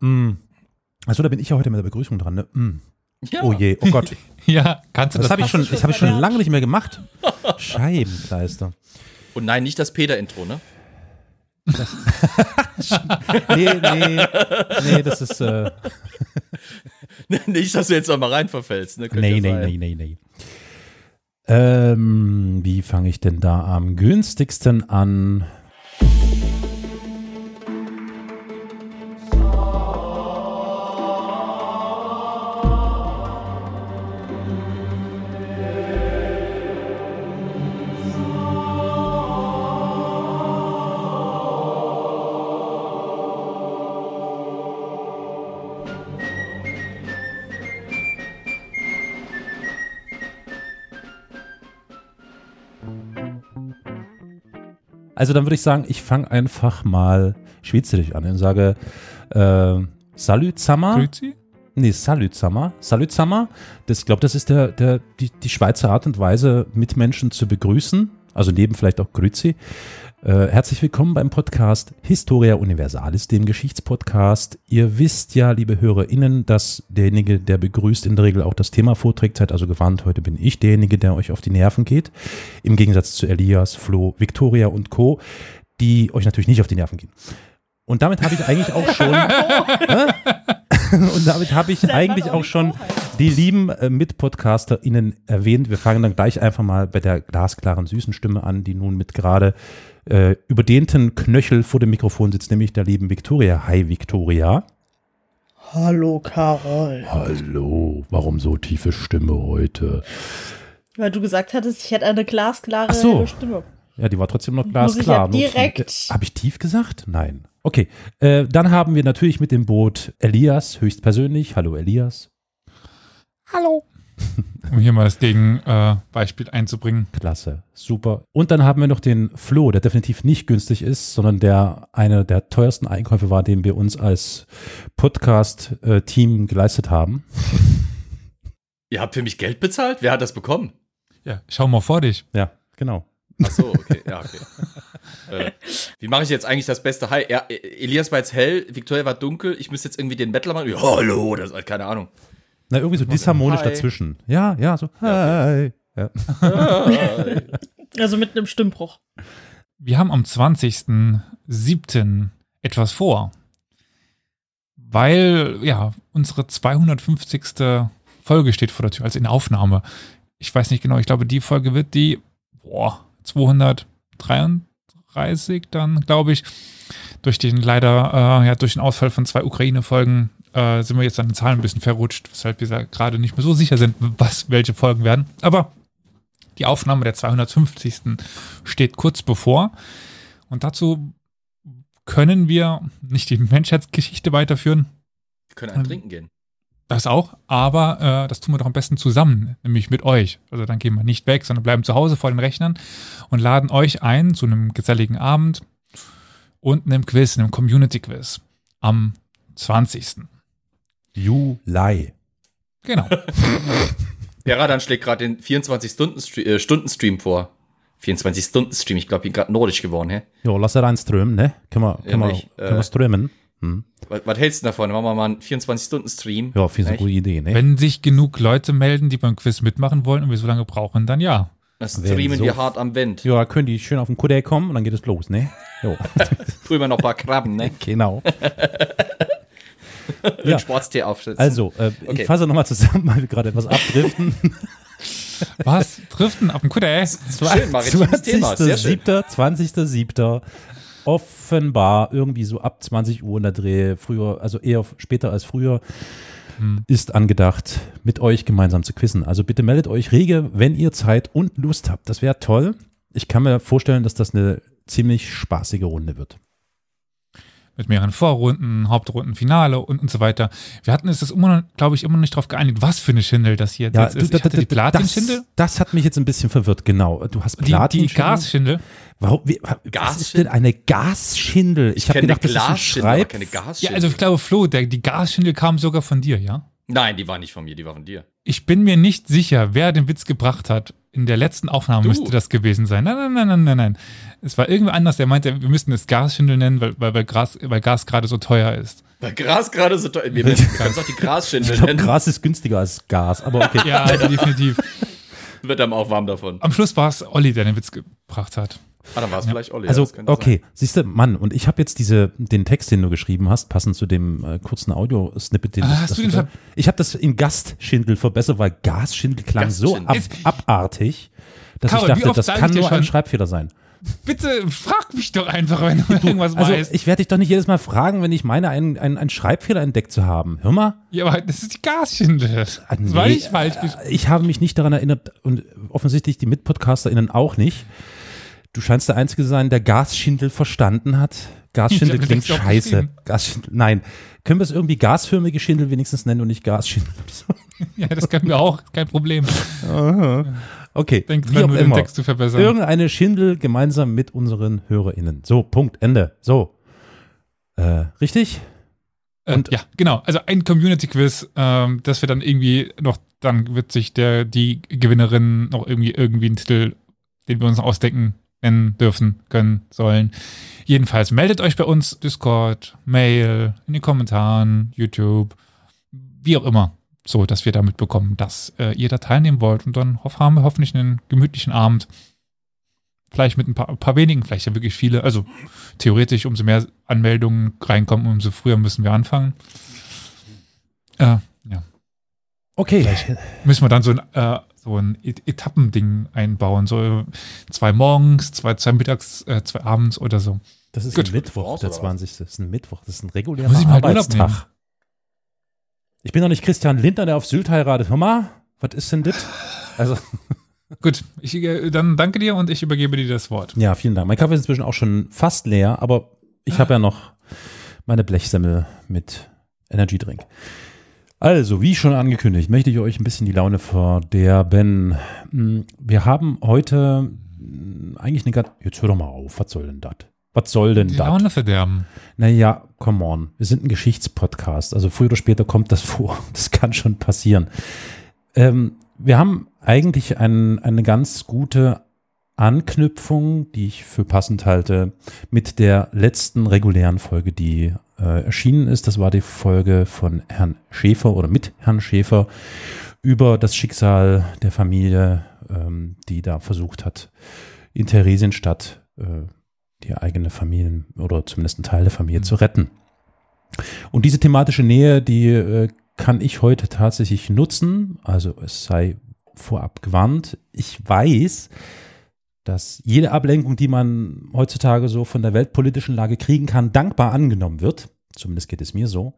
Mm. Also da bin ich ja heute mit der Begrüßung dran. Ne? Mm. Ja. Oh je, oh Gott. Ja, kannst du Das das, habe ich schon, das habe ich schon lange nicht mehr gemacht. Scheibenkleister. Und nein, nicht das Peter-Intro, ne? Nee, nee, nee, das ist, äh, nicht, dass du jetzt noch mal rein verfällst, ne? Könnte nee, ja nee, nee, nee, nee. Ähm, wie fange ich denn da am günstigsten an? Also dann würde ich sagen, ich fange einfach mal schweizerisch an und sage äh, Salut Sammer. Grüezi? Nee, Salut Sammer. Salut Sammer. Das, ich glaube, das ist der, der, die, die Schweizer Art und Weise, Mitmenschen zu begrüßen. Also neben vielleicht auch Grüezi. Äh, herzlich willkommen beim Podcast Historia Universalis, dem Geschichtspodcast. Ihr wisst ja, liebe HörerInnen, dass derjenige, der begrüßt, in der Regel auch das Thema vorträgt. Seid also gewarnt, heute bin ich derjenige, der euch auf die Nerven geht. Im Gegensatz zu Elias, Flo, Victoria und Co., die euch natürlich nicht auf die Nerven gehen. Und damit habe ich eigentlich auch schon. Und damit habe ich eigentlich auch schon die lieben äh, MitpodcasterInnen erwähnt. Wir fangen dann gleich einfach mal bei der glasklaren, süßen Stimme an, die nun mit gerade äh, überdehnten Knöchel vor dem Mikrofon sitzt, nämlich der lieben Victoria. Hi, Victoria. Hallo Carol. Hallo, warum so tiefe Stimme heute? Weil du gesagt hattest, ich hätte eine glasklare Ach so. Stimme. Ja, die war trotzdem noch Muss ich ja glasklar. Nur- direkt- Habe ich tief gesagt? Nein. Okay, äh, dann haben wir natürlich mit dem Boot Elias höchstpersönlich. Hallo Elias. Hallo. Um hier mal das Gegenbeispiel äh, Beispiel einzubringen. Klasse, super. Und dann haben wir noch den Flo, der definitiv nicht günstig ist, sondern der einer der teuersten Einkäufe war, den wir uns als Podcast-Team geleistet haben. Ihr habt für mich Geld bezahlt? Wer hat das bekommen? Ja, schau mal vor dich. Ja, genau. Ach so, okay, ja, okay. äh, wie mache ich jetzt eigentlich das Beste? Hi, ja, Elias war jetzt hell, Victoria war dunkel, ich müsste jetzt irgendwie den Mettler machen. Ja, hallo, das ist keine Ahnung. Na, irgendwie so disharmonisch Hi. dazwischen. Ja, ja, so. Hi. Ja. Also mit einem Stimmbruch. Wir haben am 20.07. etwas vor. Weil, ja, unsere 250. Folge steht vor der Tür, also in Aufnahme. Ich weiß nicht genau, ich glaube, die Folge wird die, boah, 233 dann, glaube ich. Durch den leider, äh, ja, durch den Ausfall von zwei Ukraine-Folgen äh, sind wir jetzt an den Zahlen ein bisschen verrutscht, weshalb wir gerade nicht mehr so sicher sind, was, welche Folgen werden. Aber die Aufnahme der 250. steht kurz bevor. Und dazu können wir nicht die Menschheitsgeschichte weiterführen, Wir können einen trinken gehen. Das auch, aber äh, das tun wir doch am besten zusammen, nämlich mit euch. Also dann gehen wir nicht weg, sondern bleiben zu Hause vor den Rechnern und laden euch ein zu einem geselligen Abend und einem Quiz, einem Community-Quiz am 20. Juli. Genau. Peradan schlägt gerade den 24-Stunden-Stream vor. 24-Stunden-Stream, ich glaube, ich bin gerade nordisch geworden, hä? Jo, lass er rein strömen, ne? Können wir, können wir, Ehrlich, können wir äh, strömen? Hm. Was, was hältst du davon? Machen wir mal einen 24-Stunden-Stream. Ja, finde ich eine gute Idee, ne? Wenn sich genug Leute melden, die beim Quiz mitmachen wollen und wir so lange brauchen, dann ja. Das streamen so- wir hart am Wind. Ja, können die schön auf den Kutter kommen und dann geht es los, ne? Jo, Drüber noch ein paar Krabben, ne? genau. Ja. Sportstee aufsetzen. Also, äh, Okay. ich fasse nochmal zusammen, weil wir gerade etwas abdriften. Was? Driften auf dem Kutter, ey? Schön, maritimes Thema, sehr schön. 20.07., 20.07. Offenbar irgendwie so ab 20 Uhr in der Dreh, früher, also eher später als früher, Hm. ist angedacht, mit euch gemeinsam zu quizzen. Also bitte meldet euch rege, wenn ihr Zeit und Lust habt. Das wäre toll. Ich kann mir vorstellen, dass das eine ziemlich spaßige Runde wird. Mit mehreren Vorrunden, Hauptrunden, Finale und, und so weiter. Wir hatten uns das immer, glaube ich, immer noch nicht darauf geeinigt, was für eine Schindel das hier jetzt ist. Ich hatte die Platin-Schindel, Das, das hat mich jetzt ein bisschen verwirrt, genau. Du hast die, die Platin. Gasschindel. Warum, wie, was ist Gasschindel? denn eine Gasschindel? Ich, ich habe gedacht, das ist ein Schreib. keine Ja, Gasschindel. also ich glaube, Flo, der, die Gasschindel kam sogar von dir, ja? Nein, die war nicht von mir, die war von dir. Ich bin mir nicht sicher, wer den Witz gebracht hat. In der letzten Aufnahme Du. müsste das gewesen sein. Nein, nein, nein, nein, nein, nein. Es war irgendwer anders, der meinte, wir müssten es Gasschindel nennen, weil, weil, weil, Gas, weil Gas gerade so teuer ist. Weil Gras gerade so teuer. Wir können es auch die Grasschindel Ich glaube, nennen. Gras ist günstiger als Gas, aber okay. Ja, definitiv. Wird einem auch warm davon. Am Schluss war es Olli, der den Witz gebracht hat. Ah, dann war es vielleicht Olli. Also, okay, siehst du, Mann, und ich habe jetzt diese, den Text, den du geschrieben hast, passend zu dem äh, kurzen Audio-Snippet, den Ah, das- hast das du den ver- Ich habe das in Gastschindel verbessert, weil Gasschindel klang so ab, Gastschindel. abartig, dass Carol, ich dachte, das kann nur ein? Schreibfehler sein. Bitte frag mich doch einfach, wenn du irgendwas Also, weißt. ich werde dich doch nicht jedes Mal fragen, wenn ich meine, einen, einen, einen Schreibfehler entdeckt zu haben. Hör mal. Ja, aber das ist die Gasschindel. Ah, nee, war ich falsch. gesch- Ich habe mich nicht daran erinnert und offensichtlich die MitpodcasterInnen auch nicht. Du scheinst der Einzige zu sein, der Gasschindel verstanden hat. Gasschindel klingt auch scheiße. Gasschindel, nein. Können wir es irgendwie gasförmige Schindel wenigstens nennen und nicht Gasschindel? Ja, das können wir auch. Kein Problem. Okay, Denk wie dran, auch nur den immer. Text zu verbessern. Irgendeine Schindel gemeinsam mit unseren HörerInnen. So, Punkt, Ende. So. Äh, richtig? Äh, Und- ja, genau. Also ein Community-Quiz, ähm, das wir dann irgendwie noch, dann wird sich der, die Gewinnerin noch irgendwie, irgendwie einen Titel, den wir uns ausdenken, nennen dürfen, können, sollen. Jedenfalls meldet euch bei uns, Discord, Mail, in den Kommentaren, YouTube, wie auch immer, so, dass wir damit bekommen, dass äh, ihr da teilnehmen wollt. Und dann hoff, haben wir hoffentlich einen gemütlichen Abend. Vielleicht mit ein paar, ein paar wenigen, vielleicht ja wirklich viele. Also theoretisch, umso mehr Anmeldungen reinkommen, umso früher müssen wir anfangen. Äh, ja. Okay. Müssen wir dann so ein, äh, so ein Et- Etappending einbauen. So zwei morgens, zwei, zwei mittags, äh, zwei abends oder so. Das ist Gut. ein Mittwoch, der oder was? 20. Das ist ein Mittwoch, das ist ein regulärer Muss ich mal Urlaub Arbeitstag. Ich bin doch nicht Christian Lindner, der auf Sylt heiratet. Hör mal, was ist denn das? Also, Gut, ich, äh, dann danke dir und ich übergebe dir das Wort. ja, vielen Dank. Mein Kaffee ist inzwischen auch schon fast leer, aber ich habe ja noch meine Blechsemmel mit Energy Drink. Also, wie schon angekündigt, möchte ich euch ein bisschen die Laune verderben. Hm, Wir haben heute hm, eigentlich eine ganz. Jetzt hör doch mal auf, was soll denn das? Was soll denn Die das? Laune verderben. Naja, come on. Wir sind ein Geschichtspodcast. Also früher oder später kommt das vor. Das kann schon passieren. Ähm, wir haben eigentlich ein, eine ganz gute Anknüpfung, die ich für passend halte, mit der letzten regulären Folge, die äh, erschienen ist. Das war die Folge von Herrn Schäfer oder mit Herrn Schäfer über das Schicksal der Familie, ähm, die da versucht hat, in Theresienstadt äh, die eigene Familien oder zumindest einen Teil der Familie zu retten. Und diese thematische Nähe, die äh, kann ich heute tatsächlich nutzen. Also es sei vorab gewarnt. Ich weiß, dass jede Ablenkung, die man heutzutage so von der weltpolitischen Lage kriegen kann, dankbar angenommen wird. Zumindest geht es mir so.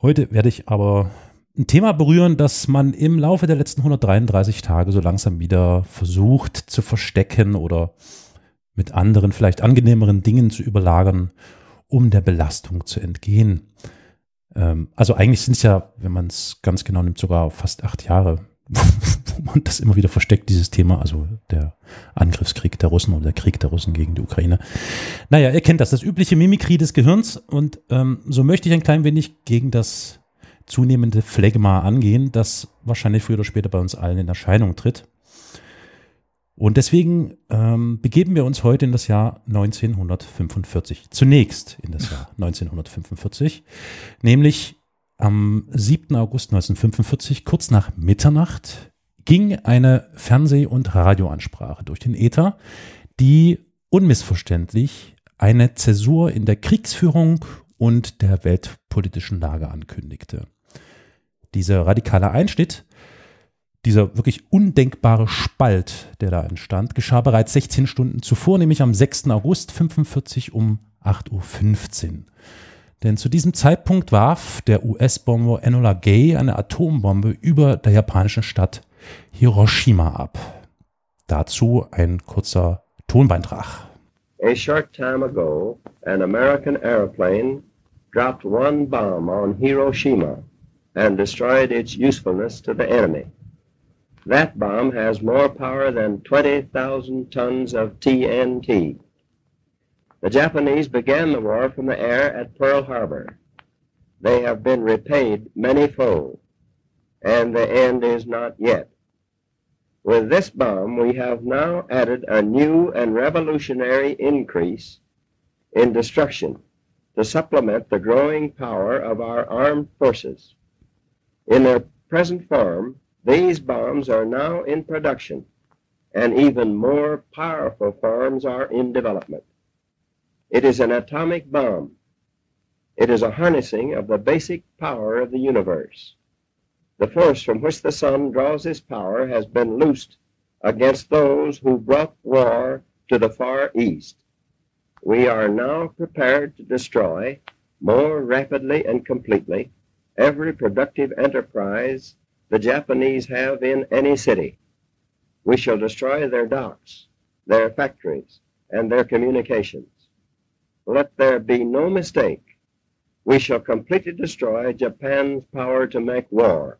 Heute werde ich aber ein Thema berühren, das man im Laufe der letzten 133 Tage so langsam wieder versucht zu verstecken oder mit anderen, vielleicht angenehmeren Dingen zu überlagern, um der Belastung zu entgehen. Ähm, also eigentlich sind es ja, wenn man es ganz genau nimmt, sogar fast acht Jahre, wo man das immer wieder versteckt, dieses Thema, also der Angriffskrieg der Russen oder der Krieg der Russen gegen die Ukraine. Naja, ihr kennt das, das übliche Mimikrie des Gehirns und ähm, so möchte ich ein klein wenig gegen das zunehmende Phlegma angehen, das wahrscheinlich früher oder später bei uns allen in Erscheinung tritt. Und deswegen ähm, begeben wir uns heute in das Jahr 1945. Zunächst in das Jahr 1945, nämlich am 7. August 1945, kurz nach Mitternacht, ging eine Fernseh- und Radioansprache durch den Äther, die unmissverständlich eine Zäsur in der Kriegsführung und der weltpolitischen Lage ankündigte. Dieser radikale Einschnitt dieser wirklich undenkbare Spalt, der da entstand, geschah bereits 16 Stunden zuvor, nämlich am 6. August 45 um 8.15 Uhr. Denn zu diesem Zeitpunkt warf der US-Bomber Enola Gay eine Atombombe über der japanischen Stadt Hiroshima ab. Dazu ein kurzer Tonbeitrag. A short time ago, an American airplane dropped one bomb on Hiroshima and destroyed its usefulness to the enemy. That bomb has more power than 20,000 tons of TNT. The Japanese began the war from the air at Pearl Harbor. They have been repaid many-fold, and the end is not yet. With this bomb, we have now added a new and revolutionary increase in destruction to supplement the growing power of our armed forces. In their present form, these bombs are now in production, and even more powerful forms are in development. It is an atomic bomb. It is a harnessing of the basic power of the universe. The force from which the sun draws his power has been loosed against those who brought war to the Far East. We are now prepared to destroy more rapidly and completely every productive enterprise the Japanese have in any city. We shall destroy their docks, their factories, and their communications. Let there be no mistake. We shall completely destroy Japan's power to make war.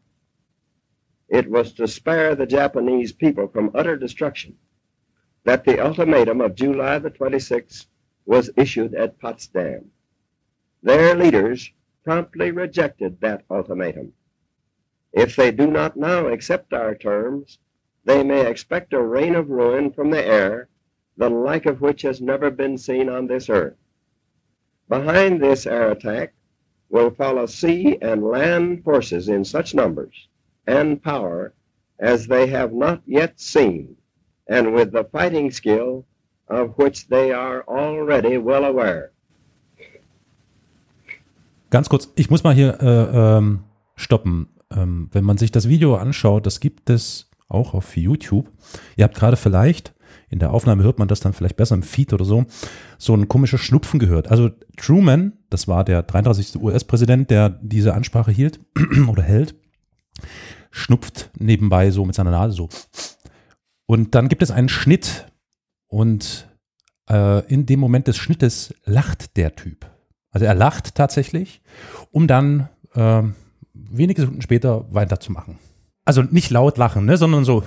It was to spare the Japanese people from utter destruction that the ultimatum of July the 26th was issued at Potsdam. Their leaders promptly rejected that ultimatum. If they do not now accept our terms, they may expect a rain of ruin from the air, the like of which has never been seen on this earth. Behind this air attack will follow sea and land forces in such numbers and power as they have not yet seen, and with the fighting skill of which they are already well aware. Ganz kurz, ich muss mal hier äh, ähm, stoppen. Ähm, wenn man sich das Video anschaut, das gibt es auch auf YouTube. Ihr habt gerade vielleicht, in der Aufnahme hört man das dann vielleicht besser im Feed oder so, so ein komisches Schlupfen gehört. Also Truman, das war der 33. US-Präsident, der diese Ansprache hielt oder hält, schnupft nebenbei so mit seiner Nase so. Und dann gibt es einen Schnitt und äh, in dem Moment des Schnittes lacht der Typ. Also er lacht tatsächlich, um dann äh, wenige Sekunden später weiterzumachen. Also nicht laut lachen, ne, sondern so,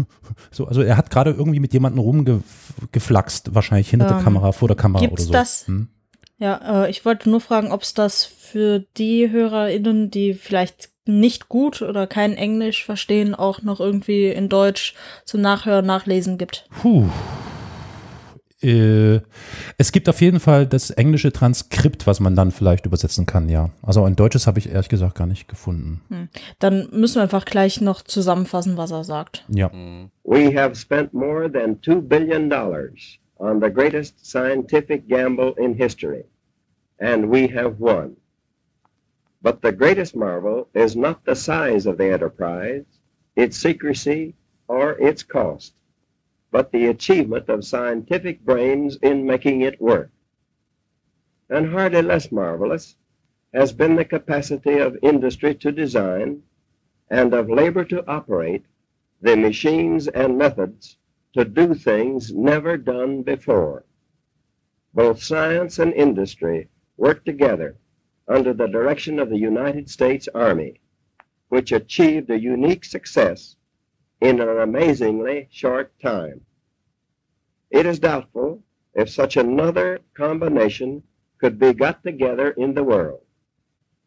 so also er hat gerade irgendwie mit jemandem rumgeflaxt, wahrscheinlich hinter der Ähm, Kamera, vor der Kamera gibt's oder so. das? Hm? Ja, äh, ich wollte nur fragen, ob es das für die HörerInnen, die vielleicht nicht gut oder kein Englisch verstehen, auch noch irgendwie in Deutsch zum Nachhören, Nachlesen gibt. Puh. Äh, es gibt auf jeden Fall das englische Transkript, was man dann vielleicht übersetzen kann, ja. Also ein deutsches habe ich ehrlich gesagt gar nicht gefunden. Dann müssen wir einfach gleich noch zusammenfassen, was er sagt. Ja. We have spent more than $2 billion on the greatest scientific gamble in history, and we have won. But the greatest marvel is not the size of the enterprise, its secrecy, or its cost, but the achievement of scientific brains in making it work. And hardly less marvelous has been the capacity of industry to design and of labor to operate the machines and methods to do things never done before. Both science and industry work together under the direction of the United States Army, which achieved a unique success in an amazingly short time. It is doubtful if such another combination could be got together in the world.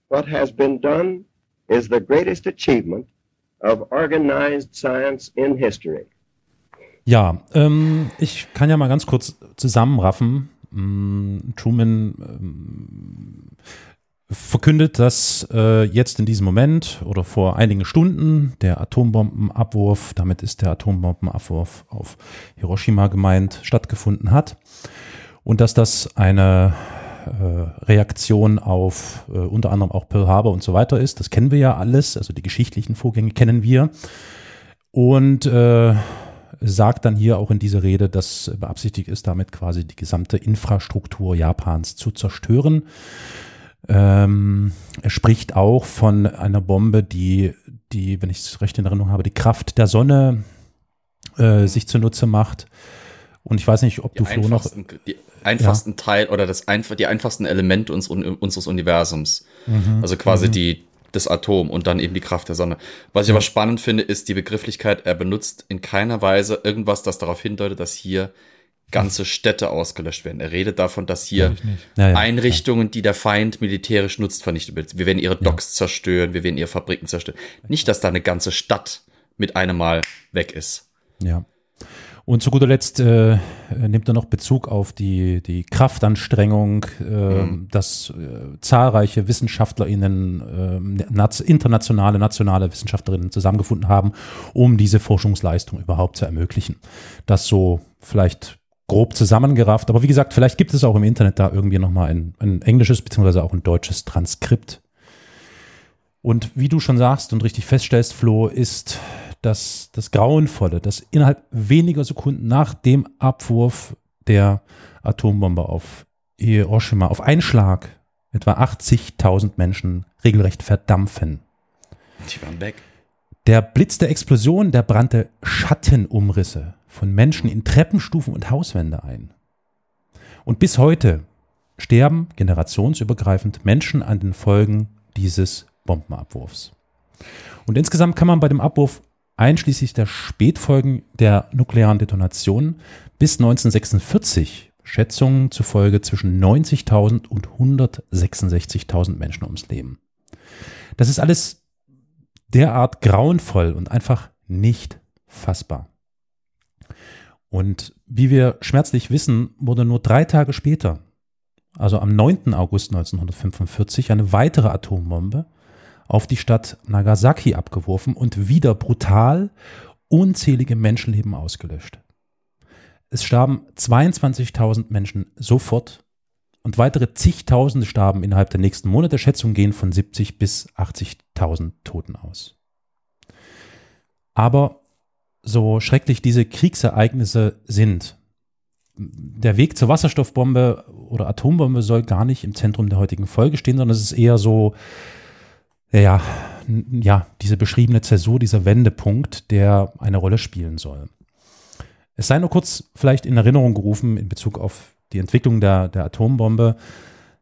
What has been done is the greatest achievement of organized science in history. Ja, ähm, ich kann ja mal ganz kurz zusammenraffen. Mm, Truman ähm, verkündet, dass äh, jetzt in diesem Moment oder vor einigen Stunden der Atombombenabwurf, damit ist der Atombombenabwurf auf Hiroshima gemeint, stattgefunden hat und dass das eine äh, Reaktion auf äh, unter anderem auch Pearl Harbor und so weiter ist. Das kennen wir ja alles, also die geschichtlichen Vorgänge kennen wir. Und äh, sagt dann hier auch in dieser Rede, dass beabsichtigt ist, damit quasi die gesamte Infrastruktur Japans zu zerstören. Ähm, er spricht auch von einer Bombe, die, die, wenn ich es recht in Erinnerung habe, die Kraft der Sonne äh, sich zunutze macht. Und ich weiß nicht, ob Die du Flo noch. die einfachsten Teil oder das einfach, die einfachsten Elemente uns, unseres Universums. Mhm. Also quasi die, das Atom und dann eben die Kraft der Sonne. Was ich aber spannend finde, ist die Begrifflichkeit, er benutzt in keiner Weise irgendwas, das darauf hindeutet, dass hier ganze Städte ausgelöscht werden. Er redet davon, dass hier. Ja, ja, Einrichtungen, die der Feind militärisch nutzt, vernichtet wird. Wir werden ihre Docks zerstören, wir werden ihre Fabriken zerstören. Nicht, dass da eine ganze Stadt mit einem Mal weg ist. Ja. Und zu guter Letzt äh, nimmt er noch Bezug auf die, die Kraftanstrengung, äh, mhm. dass äh, zahlreiche WissenschaftlerInnen, äh, internationale, nationale WissenschaftlerInnen zusammengefunden haben, um diese Forschungsleistung überhaupt zu ermöglichen. Das so vielleicht grob zusammengerafft. Aber wie gesagt, vielleicht gibt es auch im Internet da irgendwie nochmal ein, ein englisches beziehungsweise auch ein deutsches Transkript. Und wie du schon sagst und richtig feststellst, Flo, ist das, das Grauenvolle, dass innerhalb weniger Sekunden nach dem Abwurf der Atombombe auf Hiroshima auf einen Schlag etwa 80.000 Menschen regelrecht verdampfen. Die waren weg. Der Blitz der Explosion, der brannte Schattenumrisse von Menschen in Treppenstufen und Hauswände ein. Und bis heute sterben generationsübergreifend Menschen an den Folgen dieses Bombenabwurfs. Und insgesamt kann man bei dem Abwurf einschließlich der Spätfolgen der nuklearen Detonation bis 1946 Schätzungen zufolge zwischen 90.000 und 166.000 Menschen ums Leben. Das ist alles derart grauenvoll und einfach nicht fassbar. Und wie wir schmerzlich wissen, wurde nur drei Tage später, also am 9. August 1945, eine weitere Atombombe auf die Stadt Nagasaki abgeworfen und wieder brutal unzählige Menschenleben ausgelöscht. Es starben 22.000 Menschen sofort und weitere zigtausende starben innerhalb der nächsten Monate. Schätzungen gehen von 70 bis 80.000 Toten aus. Aber so schrecklich diese Kriegsereignisse sind, der Weg zur Wasserstoffbombe oder Atombombe soll gar nicht im Zentrum der heutigen Folge stehen, sondern es ist eher so ja, ja, diese beschriebene Zäsur, dieser Wendepunkt, der eine Rolle spielen soll. Es sei nur kurz vielleicht in Erinnerung gerufen in Bezug auf die Entwicklung der, der Atombombe,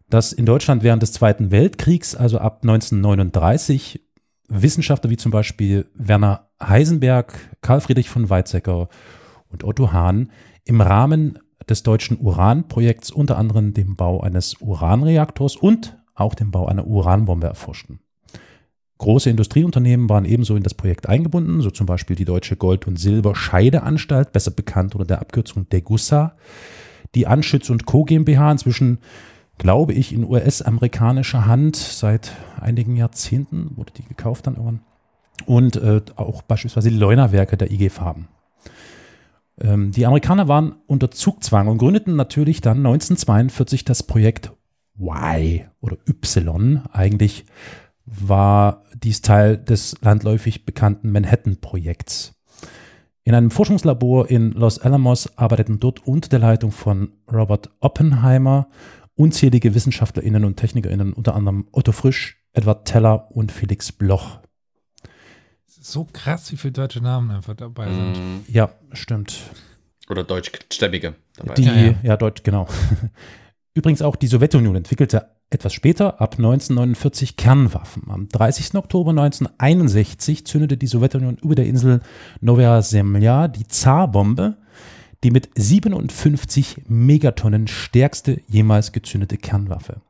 dass in Deutschland während des Zweiten Weltkriegs, also ab 1939, Wissenschaftler wie zum Beispiel Werner Heisenberg, Karl Friedrich von Weizsäcker und Otto Hahn im Rahmen des deutschen Uranprojekts unter anderem den Bau eines Uranreaktors und auch den Bau einer Uranbombe erforschten. Große Industrieunternehmen waren ebenso in das Projekt eingebunden, so zum Beispiel die Deutsche Gold- und Silberscheideanstalt, besser bekannt unter der Abkürzung Degussa, die Anschütz und Co. GmbH, inzwischen, glaube ich, in US-amerikanischer Hand seit einigen Jahrzehnten, wurde die gekauft dann irgendwann, und äh, auch beispielsweise die Leunerwerke der IG Farben. Ähm, die Amerikaner waren unter Zugzwang und gründeten natürlich dann 1942 das Projekt Y oder Y, eigentlich war dies Teil des landläufig bekannten Manhattan-Projekts. In einem Forschungslabor in Los Alamos arbeiteten dort unter der Leitung von Robert Oppenheimer unzählige WissenschaftlerInnen und TechnikerInnen, unter anderem Otto Frisch, Edward Teller und Felix Bloch. So krass, wie viele deutsche Namen einfach dabei sind. Mm. Ja, stimmt. Oder deutschstämmige dabei. Die, ja, ja. ja, Deutsch, genau. Übrigens auch die Sowjetunion entwickelte etwas später, ab 1949, Kernwaffen. Am 30. Oktober 1961 zündete die Sowjetunion über der Insel Novaya Zemlya die Zarbombe, die mit 57 Megatonnen stärkste jemals gezündete Kernwaffe.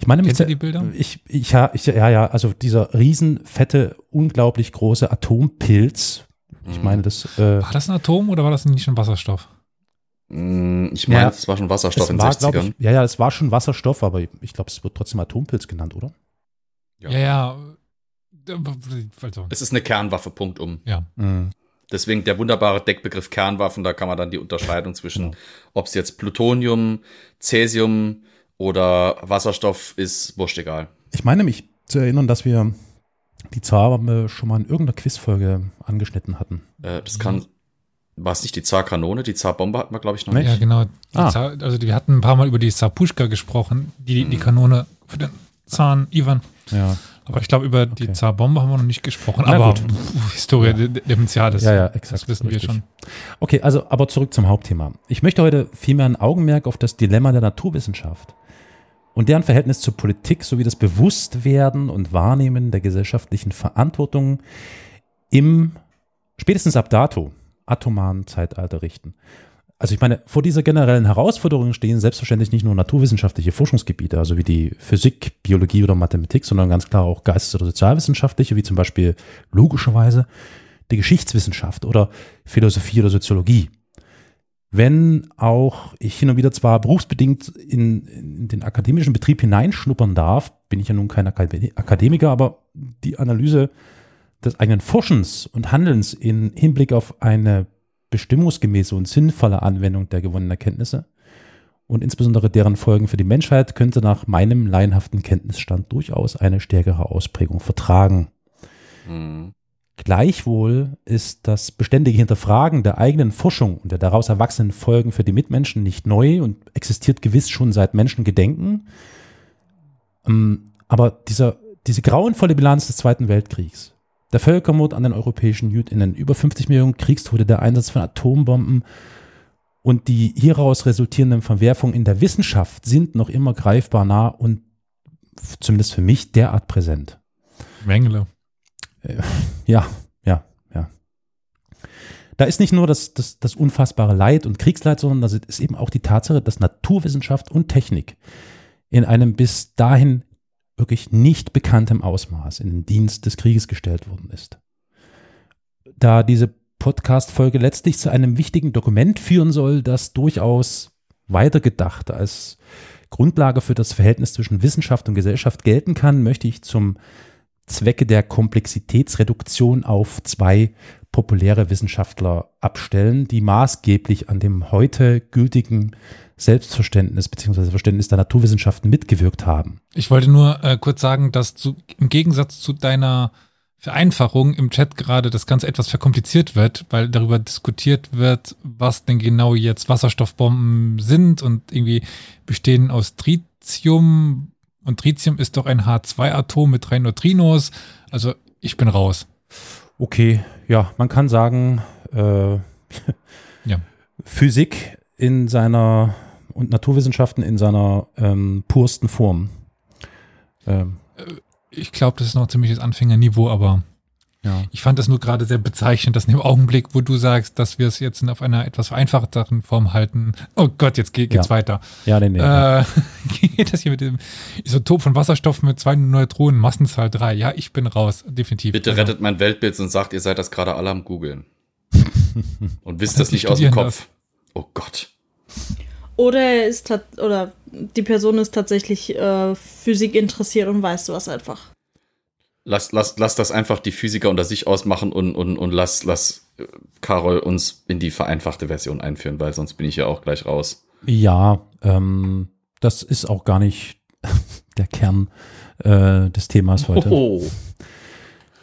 Ich meine, Kennst du die Bilder? Ich, ich, ja, ich, ja, ja, also dieser riesenfette, unglaublich große Atompilz. Ich mhm. meine, das. Äh, war das ein Atom oder war das nicht schon Wasserstoff? Mm, ich meine, es ja, war schon Wasserstoff in den 60ern. Ich, ja, ja, es war schon Wasserstoff, aber ich glaube, es wird trotzdem Atompilz genannt, oder? Ja, ja. ja. Also. Es ist eine Kernwaffe, Punkt um. Ja. Mhm. Deswegen der wunderbare Deckbegriff Kernwaffen, da kann man dann die Unterscheidung zwischen, genau. ob es jetzt Plutonium, Cäsium oder Wasserstoff ist, wurscht egal. Ich meine mich zu erinnern, dass wir die Zahl schon mal in irgendeiner Quizfolge angeschnitten hatten. Äh, das kann, war es nicht die Zar-Kanone? Die Zar-Bombe hatten wir, glaube ich, noch nicht. Ja, genau. Ah. Zar, also wir hatten ein paar Mal über die Zar-Puschka gesprochen, die, die mhm. Kanone für den Zahn Ivan. Ja. Aber ich glaube, über okay. die Zar-Bombe haben wir noch nicht gesprochen. Na aber pf, Historie ja. Dementiales. Ja, ja, exakt. Das wissen richtig. wir schon. Okay, also aber zurück zum Hauptthema. Ich möchte heute vielmehr ein Augenmerk auf das Dilemma der Naturwissenschaft und deren Verhältnis zur Politik sowie das Bewusstwerden und Wahrnehmen der gesellschaftlichen Verantwortung im spätestens ab dato atomaren Zeitalter richten. Also ich meine, vor dieser generellen Herausforderung stehen selbstverständlich nicht nur naturwissenschaftliche Forschungsgebiete, also wie die Physik, Biologie oder Mathematik, sondern ganz klar auch geistes- oder sozialwissenschaftliche, wie zum Beispiel logischerweise die Geschichtswissenschaft oder Philosophie oder Soziologie. Wenn auch ich hin und wieder zwar berufsbedingt in, in den akademischen Betrieb hineinschnuppern darf, bin ich ja nun kein Akademiker, aber die Analyse des eigenen Forschens und Handelns in Hinblick auf eine bestimmungsgemäße und sinnvolle Anwendung der gewonnenen Erkenntnisse und insbesondere deren Folgen für die Menschheit könnte nach meinem laienhaften Kenntnisstand durchaus eine stärkere Ausprägung vertragen. Mhm. Gleichwohl ist das beständige Hinterfragen der eigenen Forschung und der daraus erwachsenen Folgen für die Mitmenschen nicht neu und existiert gewiss schon seit Menschengedenken. Ähm, aber dieser, diese grauenvolle Bilanz des Zweiten Weltkriegs, der Völkermord an den europäischen Jüdinnen, über 50 Millionen Kriegstote, der Einsatz von Atombomben und die hieraus resultierenden Verwerfungen in der Wissenschaft sind noch immer greifbar nah und zumindest für mich derart präsent. Mengele. Ja, ja, ja. Da ist nicht nur das, das, das unfassbare Leid und Kriegsleid, sondern das ist eben auch die Tatsache, dass Naturwissenschaft und Technik in einem bis dahin wirklich nicht bekanntem Ausmaß in den Dienst des Krieges gestellt worden ist. Da diese Podcast-Folge letztlich zu einem wichtigen Dokument führen soll, das durchaus weitergedacht als Grundlage für das Verhältnis zwischen Wissenschaft und Gesellschaft gelten kann, möchte ich zum Zwecke der Komplexitätsreduktion auf zwei populäre Wissenschaftler abstellen, die maßgeblich an dem heute gültigen Selbstverständnis bzw. Verständnis der Naturwissenschaften mitgewirkt haben. Ich wollte nur äh, kurz sagen, dass du im Gegensatz zu deiner Vereinfachung im Chat gerade das Ganze etwas verkompliziert wird, weil darüber diskutiert wird, was denn genau jetzt Wasserstoffbomben sind und irgendwie bestehen aus Tritium, und Tritium ist doch ein H2-Atom mit drei Neutrinos. Also ich bin raus. Okay, ja, man kann sagen, äh, ja. Physik in seiner und Naturwissenschaften in seiner ähm, pursten Form. Ähm. Ich glaube, das ist noch ziemliches Anfängerniveau, aber ja. Ich fand das nur gerade sehr bezeichnend, dass in dem Augenblick, wo du sagst, dass wir es jetzt auf einer etwas vereinfachteren Form halten. Oh Gott, jetzt geht, geht's ja. weiter. Ja, nee, nee. Äh, geht das hier mit dem Isotop von Wasserstoff mit zwei Neutronen, Massenzahl drei? Ja, ich bin raus, definitiv. Bitte also. rettet mein Weltbild und sagt, ihr seid das gerade alle am googeln. und wisst das nicht aus dem Kopf. Das. Oh Gott. Oder er ist oder die Person ist tatsächlich äh, Physik interessiert und weiß sowas einfach lass, lass, lass das einfach die Physiker unter sich ausmachen und, und, und lass, lass äh, Carol uns in die vereinfachte Version einführen, weil sonst bin ich ja auch gleich raus. Ja, ähm, das ist auch gar nicht der Kern äh, des Themas heute. Oh.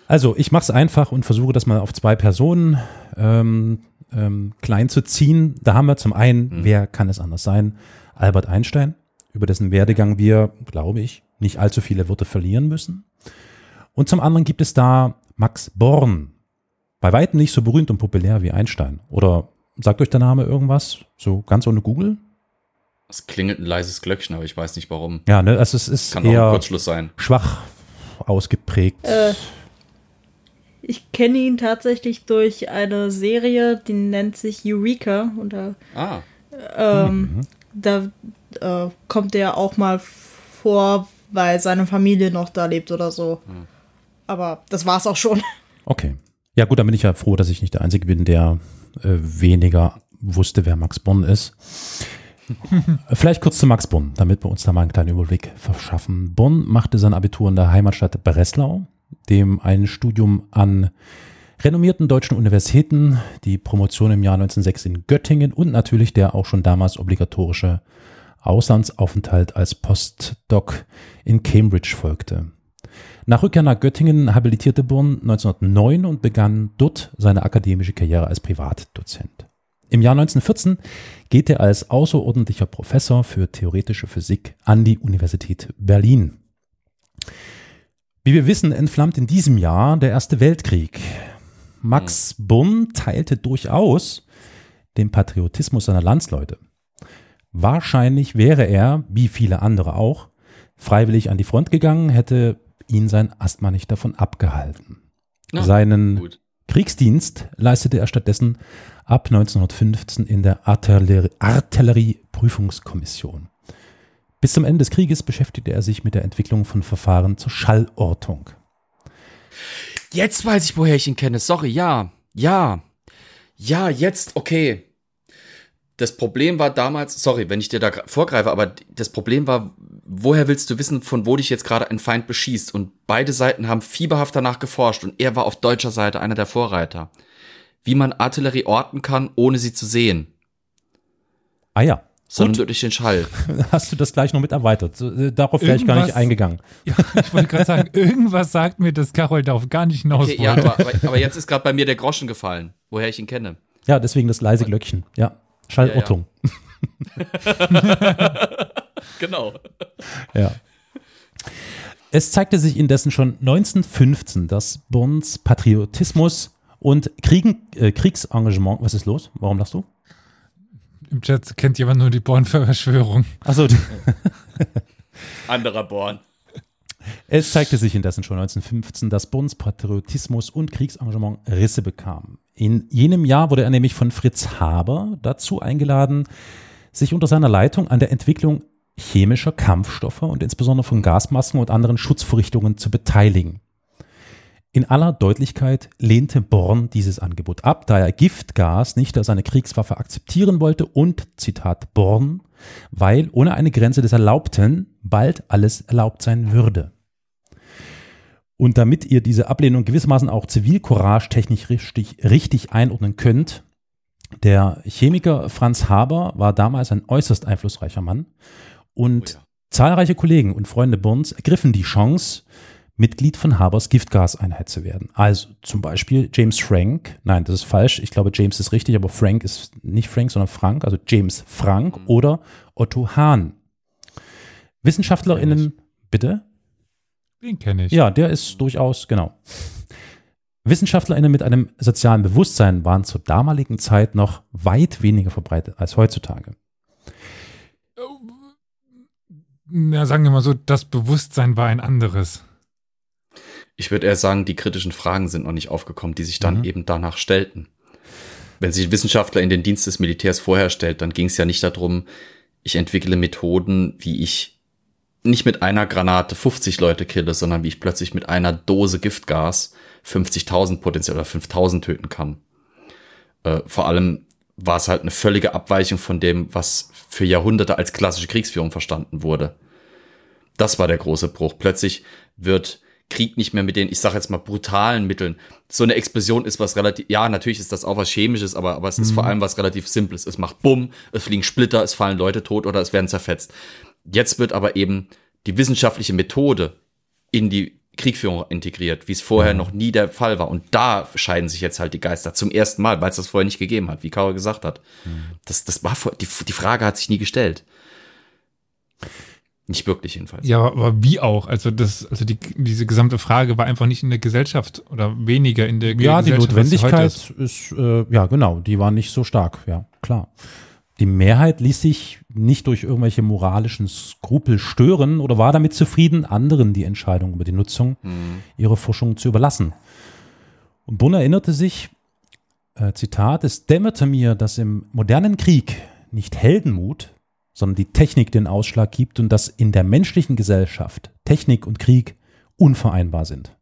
Also, ich mache es einfach und versuche das mal auf zwei Personen ähm, ähm, klein zu ziehen. Da haben wir zum einen, mhm. wer kann es anders sein? Albert Einstein, über dessen Werdegang wir, glaube ich, nicht allzu viele Worte verlieren müssen. Und zum anderen gibt es da Max Born. Bei weitem nicht so berühmt und populär wie Einstein. Oder sagt euch der Name irgendwas? So ganz ohne Google? Es klingelt ein leises Glöckchen, aber ich weiß nicht warum. Ja, ne, also es ist Kann eher auch ein Kurzschluss sein. schwach ausgeprägt. Äh, ich kenne ihn tatsächlich durch eine Serie, die nennt sich Eureka. Und da, ah. ähm, mhm. da äh, kommt er auch mal vor, weil seine Familie noch da lebt oder so. Mhm. Aber das war's auch schon. Okay. Ja, gut, dann bin ich ja froh, dass ich nicht der Einzige bin, der äh, weniger wusste, wer Max Bonn ist. Vielleicht kurz zu Max Bonn, damit wir uns da mal einen kleinen Überblick verschaffen. Bonn machte sein Abitur in der Heimatstadt Breslau, dem ein Studium an renommierten deutschen Universitäten, die Promotion im Jahr 1906 in Göttingen und natürlich der auch schon damals obligatorische Auslandsaufenthalt als Postdoc in Cambridge folgte. Nach Rückkehr nach Göttingen habilitierte Born 1909 und begann dort seine akademische Karriere als Privatdozent. Im Jahr 1914 geht er als außerordentlicher Professor für theoretische Physik an die Universität Berlin. Wie wir wissen, entflammt in diesem Jahr der Erste Weltkrieg. Max Born teilte durchaus den Patriotismus seiner Landsleute. Wahrscheinlich wäre er, wie viele andere auch, freiwillig an die Front gegangen, hätte ihn sein Asthma nicht davon abgehalten. Ah, Seinen gut. Kriegsdienst leistete er stattdessen ab 1915 in der Artillerieprüfungskommission. Bis zum Ende des Krieges beschäftigte er sich mit der Entwicklung von Verfahren zur Schallortung. Jetzt weiß ich, woher ich ihn kenne. Sorry, ja. Ja. Ja, jetzt, okay. Das Problem war damals, sorry, wenn ich dir da vorgreife, aber das Problem war, woher willst du wissen, von wo dich jetzt gerade ein Feind beschießt? Und beide Seiten haben fieberhaft danach geforscht und er war auf deutscher Seite einer der Vorreiter. Wie man Artillerie orten kann, ohne sie zu sehen. Ah ja. Sondern Gut. durch den Schall. Hast du das gleich noch mit erweitert? Äh, darauf wäre ich gar nicht eingegangen. Ja, ich wollte gerade sagen, irgendwas sagt mir, dass Carol darauf gar nicht hinaus okay, Ja, aber, aber, aber jetzt ist gerade bei mir der Groschen gefallen, woher ich ihn kenne. Ja, deswegen das leise Glöckchen. Ja. Schallortung. Ja, ja. genau. Ja. Es zeigte sich indessen schon 1915, dass Bonds Patriotismus und Kriegen, äh, Kriegsengagement, was ist los? Warum lachst du? Im Chat kennt jemand nur die Born-Verschwörung. Achso. Anderer Born. Es zeigte sich indessen schon 1915, dass Bonds Patriotismus und Kriegsengagement Risse bekamen. In jenem Jahr wurde er nämlich von Fritz Haber dazu eingeladen, sich unter seiner Leitung an der Entwicklung chemischer Kampfstoffe und insbesondere von Gasmasken und anderen Schutzvorrichtungen zu beteiligen. In aller Deutlichkeit lehnte Born dieses Angebot ab, da er Giftgas nicht als eine Kriegswaffe akzeptieren wollte und, Zitat Born, weil ohne eine Grenze des Erlaubten bald alles erlaubt sein würde. Und damit ihr diese Ablehnung gewissermaßen auch Zivilcourage technisch richtig, richtig einordnen könnt, der Chemiker Franz Haber war damals ein äußerst einflussreicher Mann und oh ja. zahlreiche Kollegen und Freunde Burns ergriffen die Chance, Mitglied von Habers Giftgaseinheit zu werden. Also zum Beispiel James Frank, nein, das ist falsch, ich glaube James ist richtig, aber Frank ist nicht Frank, sondern Frank, also James Frank mhm. oder Otto Hahn. WissenschaftlerInnen, bitte? Den kenne ich. Ja, der ist durchaus, genau. WissenschaftlerInnen mit einem sozialen Bewusstsein waren zur damaligen Zeit noch weit weniger verbreitet als heutzutage. Ja, sagen wir mal so, das Bewusstsein war ein anderes. Ich würde eher sagen, die kritischen Fragen sind noch nicht aufgekommen, die sich dann mhm. eben danach stellten. Wenn sich Wissenschaftler in den Dienst des Militärs vorher stellt, dann ging es ja nicht darum, ich entwickle Methoden, wie ich nicht mit einer Granate 50 Leute kille, sondern wie ich plötzlich mit einer Dose Giftgas 50.000 potenziell oder 5.000 töten kann. Äh, vor allem war es halt eine völlige Abweichung von dem, was für Jahrhunderte als klassische Kriegsführung verstanden wurde. Das war der große Bruch. Plötzlich wird Krieg nicht mehr mit den, ich sage jetzt mal, brutalen Mitteln. So eine Explosion ist was relativ, ja, natürlich ist das auch was Chemisches, aber, aber es ist mhm. vor allem was relativ Simples. Es macht Bumm, es fliegen Splitter, es fallen Leute tot oder es werden zerfetzt. Jetzt wird aber eben die wissenschaftliche Methode in die Kriegführung integriert, wie es vorher mhm. noch nie der Fall war. Und da scheiden sich jetzt halt die Geister zum ersten Mal, weil es das vorher nicht gegeben hat, wie Kauer gesagt hat. Mhm. Das, das war vor, die, die Frage hat sich nie gestellt. Nicht wirklich jedenfalls. Ja, aber wie auch? Also das, also die, diese gesamte Frage war einfach nicht in der Gesellschaft oder weniger in der ja, Gesellschaft. Ja, die Notwendigkeit ist, ist äh, ja genau, die war nicht so stark, ja, klar. Die Mehrheit ließ sich nicht durch irgendwelche moralischen Skrupel stören oder war damit zufrieden, anderen die Entscheidung über die Nutzung mhm. ihrer Forschung zu überlassen. Und Brunn erinnerte sich, äh, Zitat, es dämmerte mir, dass im modernen Krieg nicht Heldenmut, sondern die Technik den Ausschlag gibt und dass in der menschlichen Gesellschaft Technik und Krieg unvereinbar sind.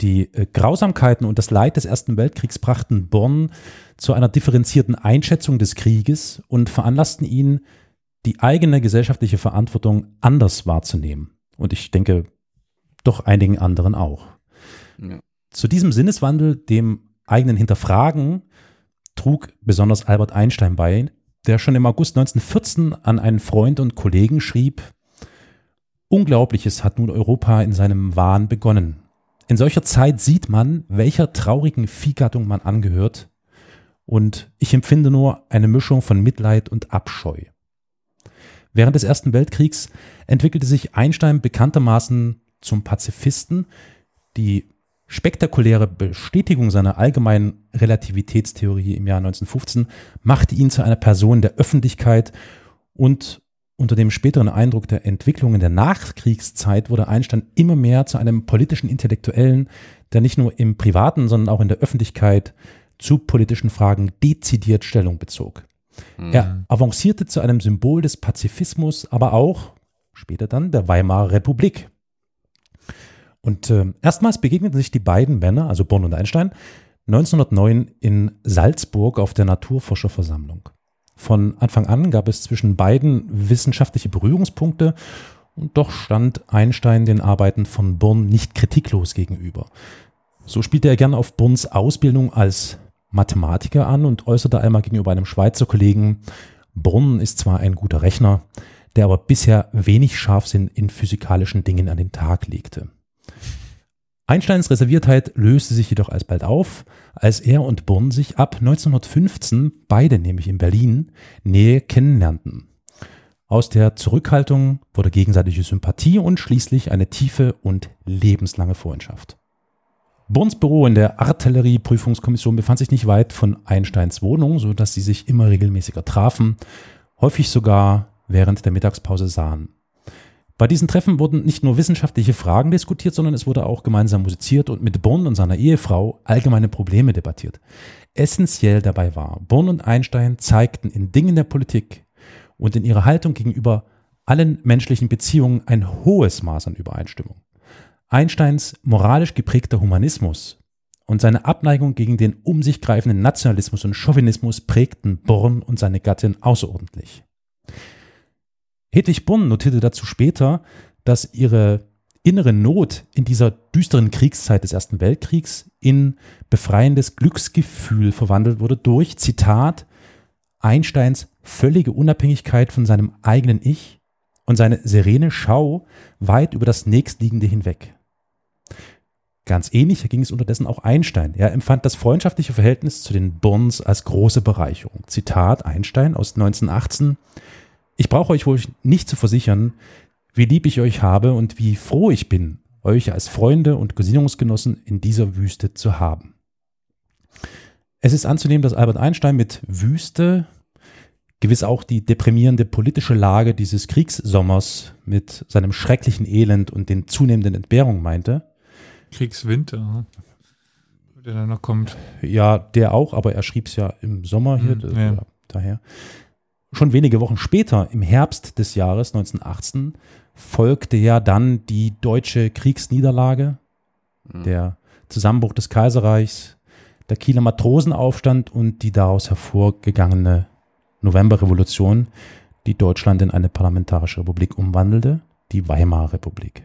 Die äh, Grausamkeiten und das Leid des Ersten Weltkriegs brachten Bonn zu einer differenzierten Einschätzung des Krieges und veranlassten ihn, die eigene gesellschaftliche Verantwortung anders wahrzunehmen. Und ich denke, doch einigen anderen auch. Ja. Zu diesem Sinneswandel, dem eigenen Hinterfragen, trug besonders Albert Einstein bei, der schon im August 1914 an einen Freund und Kollegen schrieb, Unglaubliches hat nun Europa in seinem Wahn begonnen. In solcher Zeit sieht man, welcher traurigen Viehgattung man angehört, und ich empfinde nur eine Mischung von Mitleid und Abscheu. Während des Ersten Weltkriegs entwickelte sich Einstein bekanntermaßen zum Pazifisten. Die spektakuläre Bestätigung seiner allgemeinen Relativitätstheorie im Jahr 1915 machte ihn zu einer Person der Öffentlichkeit und unter dem späteren Eindruck der Entwicklungen der Nachkriegszeit wurde Einstein immer mehr zu einem politischen Intellektuellen, der nicht nur im privaten, sondern auch in der Öffentlichkeit zu politischen Fragen dezidiert Stellung bezog. Mhm. Er avancierte zu einem Symbol des Pazifismus, aber auch später dann der Weimarer Republik. Und äh, erstmals begegneten sich die beiden Männer, also Bonn und Einstein, 1909 in Salzburg auf der Naturforscherversammlung. Von Anfang an gab es zwischen beiden wissenschaftliche Berührungspunkte und doch stand Einstein den Arbeiten von Born nicht kritiklos gegenüber. So spielte er gern auf Borns Ausbildung als Mathematiker an und äußerte einmal gegenüber einem Schweizer Kollegen, Born ist zwar ein guter Rechner, der aber bisher wenig Scharfsinn in physikalischen Dingen an den Tag legte. Einsteins Reserviertheit löste sich jedoch alsbald auf, als er und Born sich ab 1915, beide nämlich in Berlin, näher kennenlernten. Aus der Zurückhaltung wurde gegenseitige Sympathie und schließlich eine tiefe und lebenslange Freundschaft. Borns Büro in der Artillerieprüfungskommission befand sich nicht weit von Einsteins Wohnung, so dass sie sich immer regelmäßiger trafen, häufig sogar während der Mittagspause sahen. Bei diesen Treffen wurden nicht nur wissenschaftliche Fragen diskutiert, sondern es wurde auch gemeinsam musiziert und mit Born und seiner Ehefrau allgemeine Probleme debattiert. Essentiell dabei war, Born und Einstein zeigten in Dingen der Politik und in ihrer Haltung gegenüber allen menschlichen Beziehungen ein hohes Maß an Übereinstimmung. Einsteins moralisch geprägter Humanismus und seine Abneigung gegen den um sich greifenden Nationalismus und Chauvinismus prägten Born und seine Gattin außerordentlich. Hedwig Bonn notierte dazu später, dass ihre innere Not in dieser düsteren Kriegszeit des Ersten Weltkriegs in befreiendes Glücksgefühl verwandelt wurde durch, Zitat, Einsteins völlige Unabhängigkeit von seinem eigenen Ich und seine serene Schau weit über das nächstliegende hinweg. Ganz ähnlich ging es unterdessen auch Einstein. Er empfand das freundschaftliche Verhältnis zu den Bonds als große Bereicherung. Zitat Einstein aus 1918 ich brauche euch wohl nicht zu versichern, wie lieb ich euch habe und wie froh ich bin, euch als Freunde und Gesinnungsgenossen in dieser Wüste zu haben. Es ist anzunehmen, dass Albert Einstein mit Wüste gewiss auch die deprimierende politische Lage dieses Kriegssommers mit seinem schrecklichen Elend und den zunehmenden Entbehrungen meinte. Kriegswinter, der dann noch kommt. Ja, der auch, aber er schrieb es ja im Sommer hier, hm, ja. daher. Schon wenige Wochen später, im Herbst des Jahres 1918, folgte ja dann die deutsche Kriegsniederlage, mhm. der Zusammenbruch des Kaiserreichs, der Kieler Matrosenaufstand und die daraus hervorgegangene Novemberrevolution, die Deutschland in eine parlamentarische Republik umwandelte, die Weimarer Republik.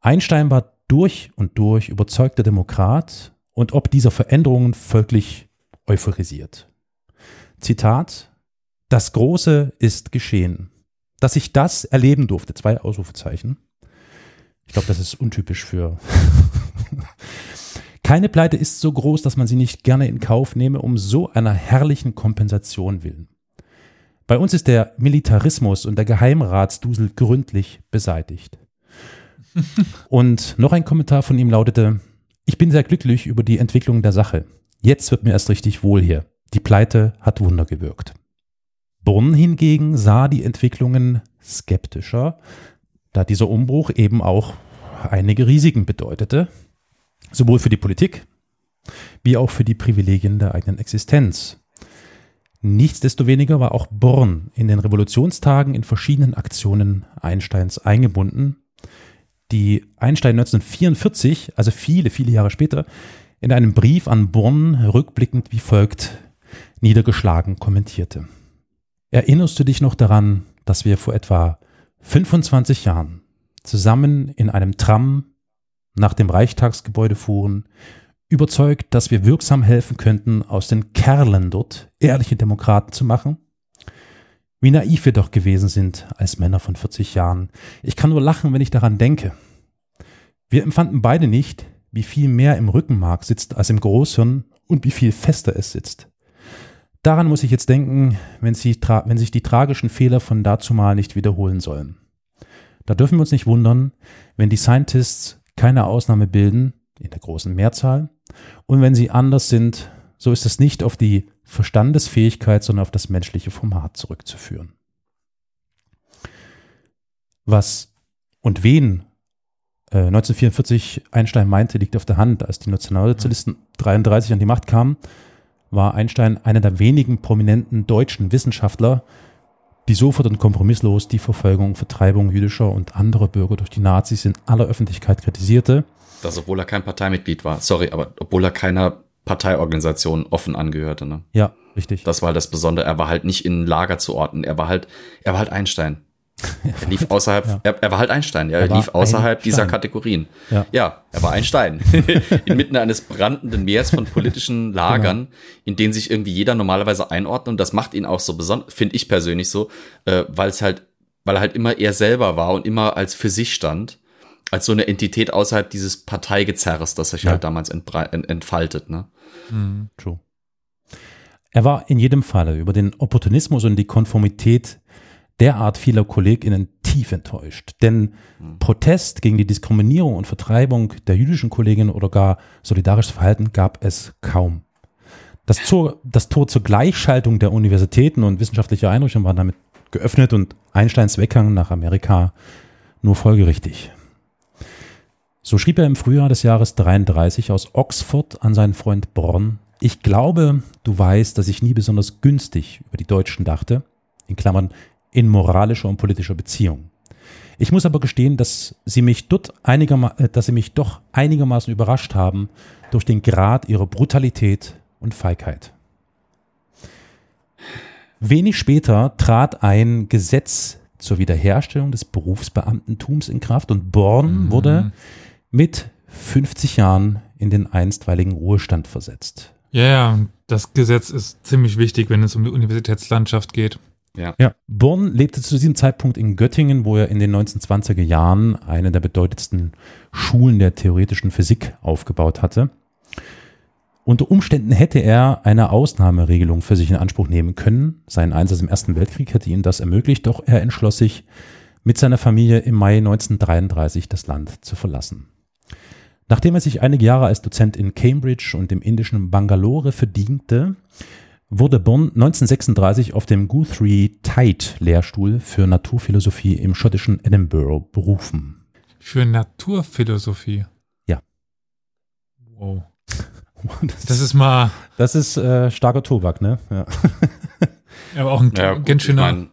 Einstein war durch und durch überzeugter Demokrat und ob dieser Veränderungen folglich euphorisiert. Zitat das Große ist geschehen. Dass ich das erleben durfte, zwei Ausrufezeichen. Ich glaube, das ist untypisch für. Keine Pleite ist so groß, dass man sie nicht gerne in Kauf nehme, um so einer herrlichen Kompensation willen. Bei uns ist der Militarismus und der Geheimratsdusel gründlich beseitigt. und noch ein Kommentar von ihm lautete, ich bin sehr glücklich über die Entwicklung der Sache. Jetzt wird mir erst richtig wohl hier. Die Pleite hat Wunder gewirkt. Brunn hingegen sah die Entwicklungen skeptischer, da dieser Umbruch eben auch einige Risiken bedeutete, sowohl für die Politik wie auch für die Privilegien der eigenen Existenz. Nichtsdestoweniger war auch Born in den Revolutionstagen in verschiedenen Aktionen Einsteins eingebunden, die Einstein 1944, also viele, viele Jahre später, in einem Brief an Born rückblickend wie folgt niedergeschlagen kommentierte. Erinnerst du dich noch daran, dass wir vor etwa 25 Jahren zusammen in einem Tram nach dem Reichstagsgebäude fuhren, überzeugt, dass wir wirksam helfen könnten, aus den Kerlen dort ehrliche Demokraten zu machen? Wie naiv wir doch gewesen sind als Männer von 40 Jahren. Ich kann nur lachen, wenn ich daran denke. Wir empfanden beide nicht, wie viel mehr im Rückenmark sitzt als im Großhirn und wie viel fester es sitzt. Daran muss ich jetzt denken, wenn, sie, wenn sich die tragischen Fehler von dazumal nicht wiederholen sollen. Da dürfen wir uns nicht wundern, wenn die Scientists keine Ausnahme bilden, in der großen Mehrzahl, und wenn sie anders sind, so ist es nicht auf die Verstandesfähigkeit, sondern auf das menschliche Format zurückzuführen. Was und wen äh, 1944 Einstein meinte, liegt auf der Hand, als die Nationalsozialisten 33 an die Macht kamen war Einstein einer der wenigen prominenten deutschen Wissenschaftler, die sofort und kompromisslos die Verfolgung, Vertreibung jüdischer und anderer Bürger durch die Nazis in aller Öffentlichkeit kritisierte. Das, obwohl er kein Parteimitglied war. Sorry, aber obwohl er keiner Parteiorganisation offen angehörte. Ne? Ja, richtig. Das war halt das Besondere. Er war halt nicht in ein Lager zu orten. Er war halt, er war halt Einstein. Er lief außerhalb, ja. er, er, war halt Einstein, ja, er, er lief außerhalb dieser Kategorien. Ja. ja. er war ein Stein. Inmitten eines brandenden Meers von politischen Lagern, genau. in denen sich irgendwie jeder normalerweise einordnet. Und das macht ihn auch so besonders, finde ich persönlich so, äh, weil es halt, weil er halt immer er selber war und immer als für sich stand. Als so eine Entität außerhalb dieses Parteigezerres, das sich ja. halt damals entfaltet, ne? Mhm. True. Er war in jedem Falle über den Opportunismus und die Konformität derart vieler KollegInnen tief enttäuscht. Denn mhm. Protest gegen die Diskriminierung und Vertreibung der jüdischen Kolleginnen oder gar solidarisches Verhalten gab es kaum. Das Tor, das Tor zur Gleichschaltung der Universitäten und wissenschaftlicher Einrichtungen war damit geöffnet und Einsteins Weggang nach Amerika nur folgerichtig. So schrieb er im Frühjahr des Jahres 33 aus Oxford an seinen Freund Born, ich glaube, du weißt, dass ich nie besonders günstig über die Deutschen dachte, in Klammern in moralischer und politischer Beziehung. Ich muss aber gestehen, dass sie mich dort einigerma äh, dass sie mich doch einigermaßen überrascht haben durch den Grad ihrer Brutalität und Feigheit. Wenig später trat ein Gesetz zur Wiederherstellung des Berufsbeamtentums in Kraft und Born mhm. wurde mit 50 Jahren in den einstweiligen Ruhestand versetzt. Ja, ja, das Gesetz ist ziemlich wichtig, wenn es um die Universitätslandschaft geht. Ja. ja. Born lebte zu diesem Zeitpunkt in Göttingen, wo er in den 1920er Jahren eine der bedeutendsten Schulen der theoretischen Physik aufgebaut hatte. Unter Umständen hätte er eine Ausnahmeregelung für sich in Anspruch nehmen können. Sein Einsatz im Ersten Weltkrieg hätte ihm das ermöglicht, doch er entschloss sich, mit seiner Familie im Mai 1933 das Land zu verlassen. Nachdem er sich einige Jahre als Dozent in Cambridge und im indischen Bangalore verdiente, wurde Bonn 1936 auf dem Guthrie Tide Lehrstuhl für Naturphilosophie im schottischen Edinburgh berufen. Für Naturphilosophie? Ja. Wow. Das, das ist mal. Das ist äh, starker Tobak, ne? Ja. Aber auch ein ja, ganz schöner. Ich mein,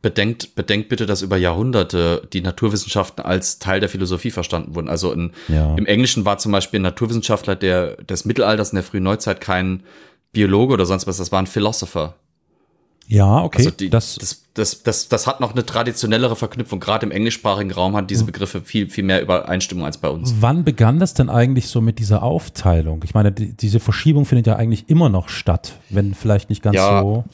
bedenkt, bedenkt bitte, dass über Jahrhunderte die Naturwissenschaften als Teil der Philosophie verstanden wurden. Also in, ja. im Englischen war zum Beispiel ein Naturwissenschaftler der, des Mittelalters in der frühen Neuzeit kein Biologe oder sonst was, das war ein Philosopher. Ja, okay. Also die, das, das, das, das, das hat noch eine traditionellere Verknüpfung. Gerade im englischsprachigen Raum hat diese hm. Begriffe viel, viel mehr Übereinstimmung als bei uns. Wann begann das denn eigentlich so mit dieser Aufteilung? Ich meine, die, diese Verschiebung findet ja eigentlich immer noch statt, wenn vielleicht nicht ganz ja, so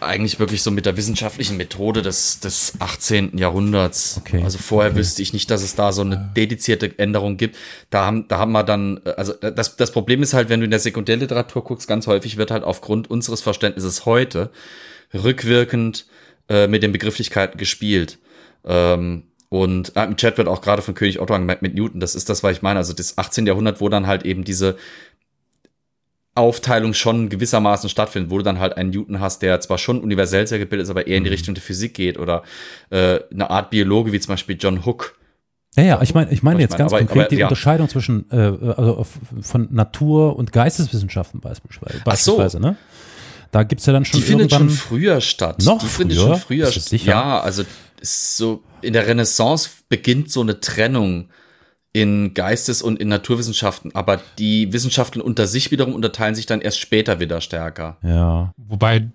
eigentlich wirklich so mit der wissenschaftlichen Methode des, des 18. Jahrhunderts. Okay. Also vorher okay. wüsste ich nicht, dass es da so eine dedizierte Änderung gibt. Da haben, da haben wir dann, also das, das Problem ist halt, wenn du in der Sekundärliteratur guckst, ganz häufig wird halt aufgrund unseres Verständnisses heute rückwirkend äh, mit den Begrifflichkeiten gespielt. Ähm, und äh, im Chat wird auch gerade von König Otto angemerkt mit Newton. Das ist das, was ich meine. Also das 18. Jahrhundert, wo dann halt eben diese Aufteilung schon gewissermaßen stattfindet, wo du dann halt einen Newton hast, der zwar schon universell sehr gebildet ist, aber eher in die mhm. Richtung der Physik geht oder äh, eine Art Biologe wie zum Beispiel John Hook. Ja, ja, ich meine, ich meine jetzt ich mein, ganz aber, konkret aber, die ja. Unterscheidung zwischen äh, also von Natur und Geisteswissenschaften beispielsweise. beispielsweise so. ne? Da gibt's ja dann schon Die findet schon früher statt. Noch die findet schon früher statt. Ja, also so in der Renaissance beginnt so eine Trennung in Geistes- und in Naturwissenschaften, aber die Wissenschaften unter sich wiederum unterteilen sich dann erst später wieder stärker. Ja. Wobei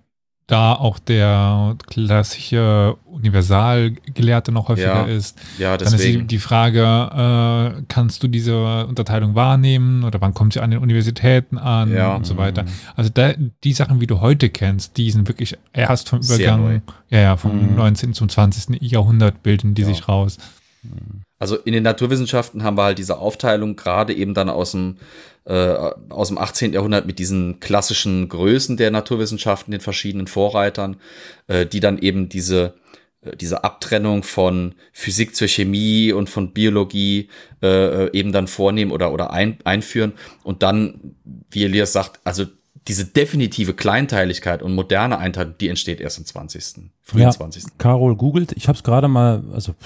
da auch der klassische Universalgelehrte noch häufiger ja, ist. Ja, deswegen. Dann ist die, die Frage, äh, kannst du diese Unterteilung wahrnehmen oder wann kommt sie an den Universitäten an ja. und so weiter. Also da, die Sachen, wie du heute kennst, die sind wirklich erst vom Übergang, ja, ja, vom mhm. 19. zum 20. Jahrhundert bilden die ja. sich raus. Mhm. Also in den Naturwissenschaften haben wir halt diese Aufteilung gerade eben dann aus dem, äh, aus dem 18. Jahrhundert mit diesen klassischen Größen der Naturwissenschaften, den verschiedenen Vorreitern, äh, die dann eben diese äh, diese Abtrennung von Physik zur Chemie und von Biologie äh, eben dann vornehmen oder oder ein, einführen und dann, wie Elias sagt, also diese definitive Kleinteiligkeit und moderne Einteilung, die entsteht erst im 20. frühen ja, 20. Carol googelt, ich habe es gerade mal, also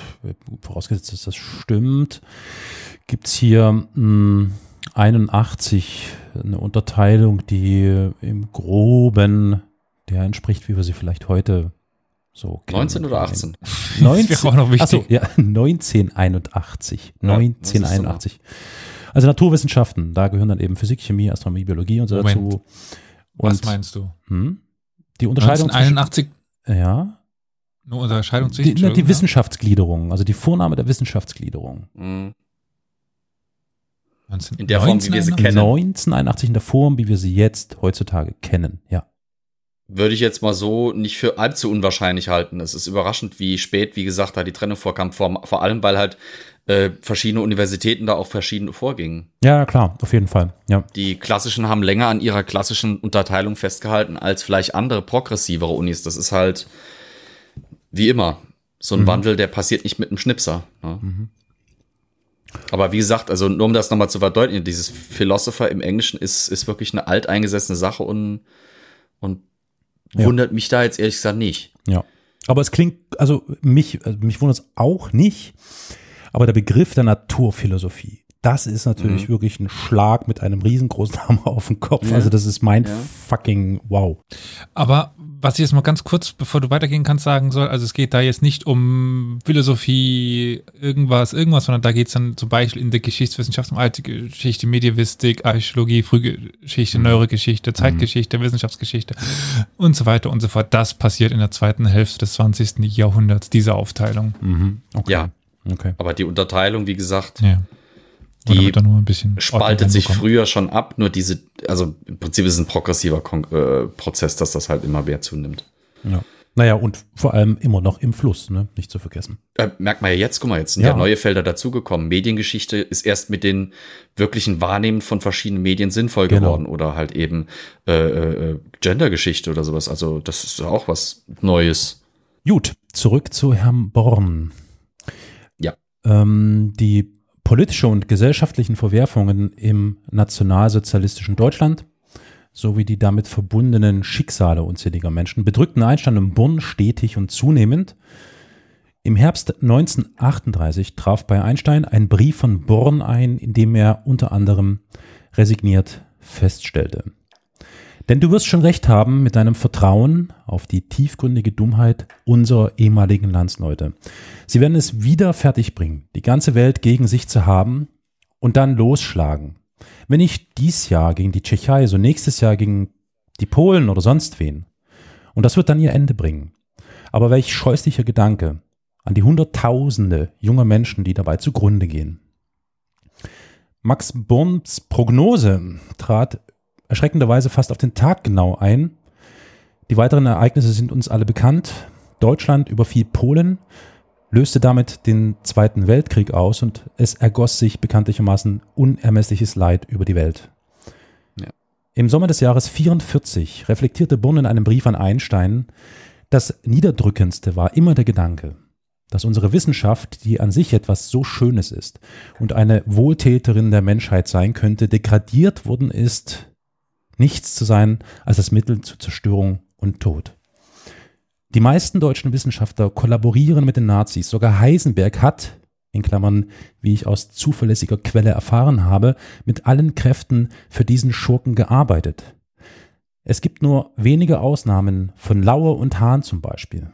vorausgesetzt, dass das stimmt, gibt's hier mh, 81 eine Unterteilung, die im Groben der entspricht, wie wir sie vielleicht heute so kennen. 19 oder 18? 19, das auch noch wichtig. Achso, ja, 1981. Ja, 1981. Also Naturwissenschaften, da gehören dann eben Physik, Chemie, Astronomie, Biologie und so Moment. dazu. Und, Was meinst du? Hm? Die Unterscheidung 1981. Zwischen, ja. Eine Unterscheidung zwischen. Die, die Wissenschaftsgliederung, also die Vorname der Wissenschaftsgliederung. Mhm. In der Form, wie wir sie kennen. 1981 in der Form, wie wir sie jetzt heutzutage kennen, ja. Würde ich jetzt mal so nicht für allzu unwahrscheinlich halten. Es ist überraschend, wie spät, wie gesagt, da die Trennung vorkam. Vor, vor allem, weil halt äh, verschiedene Universitäten da auch verschieden vorgingen. Ja, klar, auf jeden Fall. Ja. Die klassischen haben länger an ihrer klassischen Unterteilung festgehalten als vielleicht andere progressivere Unis. Das ist halt wie immer so ein mhm. Wandel, der passiert nicht mit einem Schnipser. Ne? Mhm. Aber wie gesagt, also nur um das nochmal zu verdeutlichen, dieses Philosopher im Englischen ist, ist wirklich eine alteingesessene Sache und, und ja. wundert mich da jetzt ehrlich gesagt nicht. Ja. Aber es klingt, also mich, also mich wundert es auch nicht, aber der Begriff der Naturphilosophie, das ist natürlich mhm. wirklich ein Schlag mit einem riesengroßen Hammer auf den Kopf. Ja. Also das ist mein ja. fucking Wow. Aber was ich jetzt mal ganz kurz, bevor du weitergehen kannst, sagen soll, also es geht da jetzt nicht um Philosophie, irgendwas, irgendwas, sondern da geht es dann zum Beispiel in der Geschichtswissenschaft um alte Geschichte, Medievistik, Archäologie, Frühgeschichte, mhm. Neuere Zeitgeschichte, mhm. Wissenschaftsgeschichte und so weiter und so fort. Das passiert in der zweiten Hälfte des 20. Jahrhunderts, diese Aufteilung. Mhm. Okay. Ja. Okay. Aber die Unterteilung, wie gesagt, ja die spaltet sich früher schon ab, nur diese, also im Prinzip ist es ein progressiver Kon äh, Prozess, dass das halt immer mehr zunimmt. Ja. Naja, und vor allem immer noch im Fluss, ne? nicht zu vergessen. Äh, merkt man ja jetzt, guck mal, jetzt sind ja, ja neue Felder dazugekommen. Mediengeschichte ist erst mit den wirklichen Wahrnehmen von verschiedenen Medien sinnvoll genau. geworden oder halt eben äh, äh, Gendergeschichte oder sowas. Also das ist auch was Neues. Gut, zurück zu Herrn Born. Ähm, die politische und gesellschaftlichen Verwerfungen im nationalsozialistischen Deutschland sowie die damit verbundenen Schicksale unzähliger Menschen bedrückten Einstein und Bonn stetig und zunehmend. Im Herbst 1938 traf bei Einstein ein Brief von Born ein, in dem er unter anderem resigniert feststellte. Denn du wirst schon recht haben mit deinem Vertrauen auf die tiefgründige Dummheit unserer ehemaligen Landsleute. Sie werden es wieder fertigbringen, die ganze Welt gegen sich zu haben und dann losschlagen. Wenn nicht dies Jahr gegen die Tschechei, so nächstes Jahr gegen die Polen oder sonst wen. Und das wird dann ihr Ende bringen. Aber welch scheußlicher Gedanke an die Hunderttausende junger Menschen, die dabei zugrunde gehen. Max Borns Prognose trat erschreckenderweise fast auf den Tag genau ein. Die weiteren Ereignisse sind uns alle bekannt. Deutschland überfiel Polen, löste damit den Zweiten Weltkrieg aus und es ergoss sich bekanntlichermaßen unermessliches Leid über die Welt. Ja. Im Sommer des Jahres 44 reflektierte Bonn in einem Brief an Einstein, das Niederdrückendste war immer der Gedanke, dass unsere Wissenschaft, die an sich etwas so Schönes ist und eine Wohltäterin der Menschheit sein könnte, degradiert worden ist nichts zu sein als das Mittel zur Zerstörung und Tod. Die meisten deutschen Wissenschaftler kollaborieren mit den Nazis. Sogar Heisenberg hat, in Klammern, wie ich aus zuverlässiger Quelle erfahren habe, mit allen Kräften für diesen Schurken gearbeitet. Es gibt nur wenige Ausnahmen von Lauer und Hahn zum Beispiel.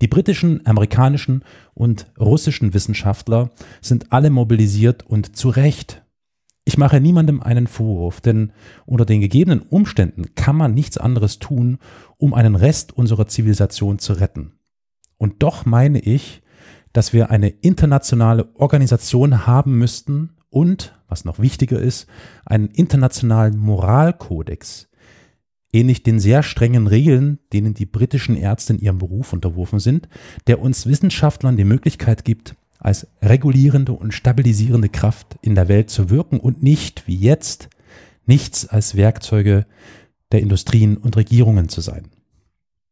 Die britischen, amerikanischen und russischen Wissenschaftler sind alle mobilisiert und zu Recht ich mache niemandem einen Vorwurf, denn unter den gegebenen Umständen kann man nichts anderes tun, um einen Rest unserer Zivilisation zu retten. Und doch meine ich, dass wir eine internationale Organisation haben müssten und, was noch wichtiger ist, einen internationalen Moralkodex, ähnlich den sehr strengen Regeln, denen die britischen Ärzte in ihrem Beruf unterworfen sind, der uns Wissenschaftlern die Möglichkeit gibt, als regulierende und stabilisierende Kraft in der Welt zu wirken und nicht, wie jetzt, nichts als Werkzeuge der Industrien und Regierungen zu sein.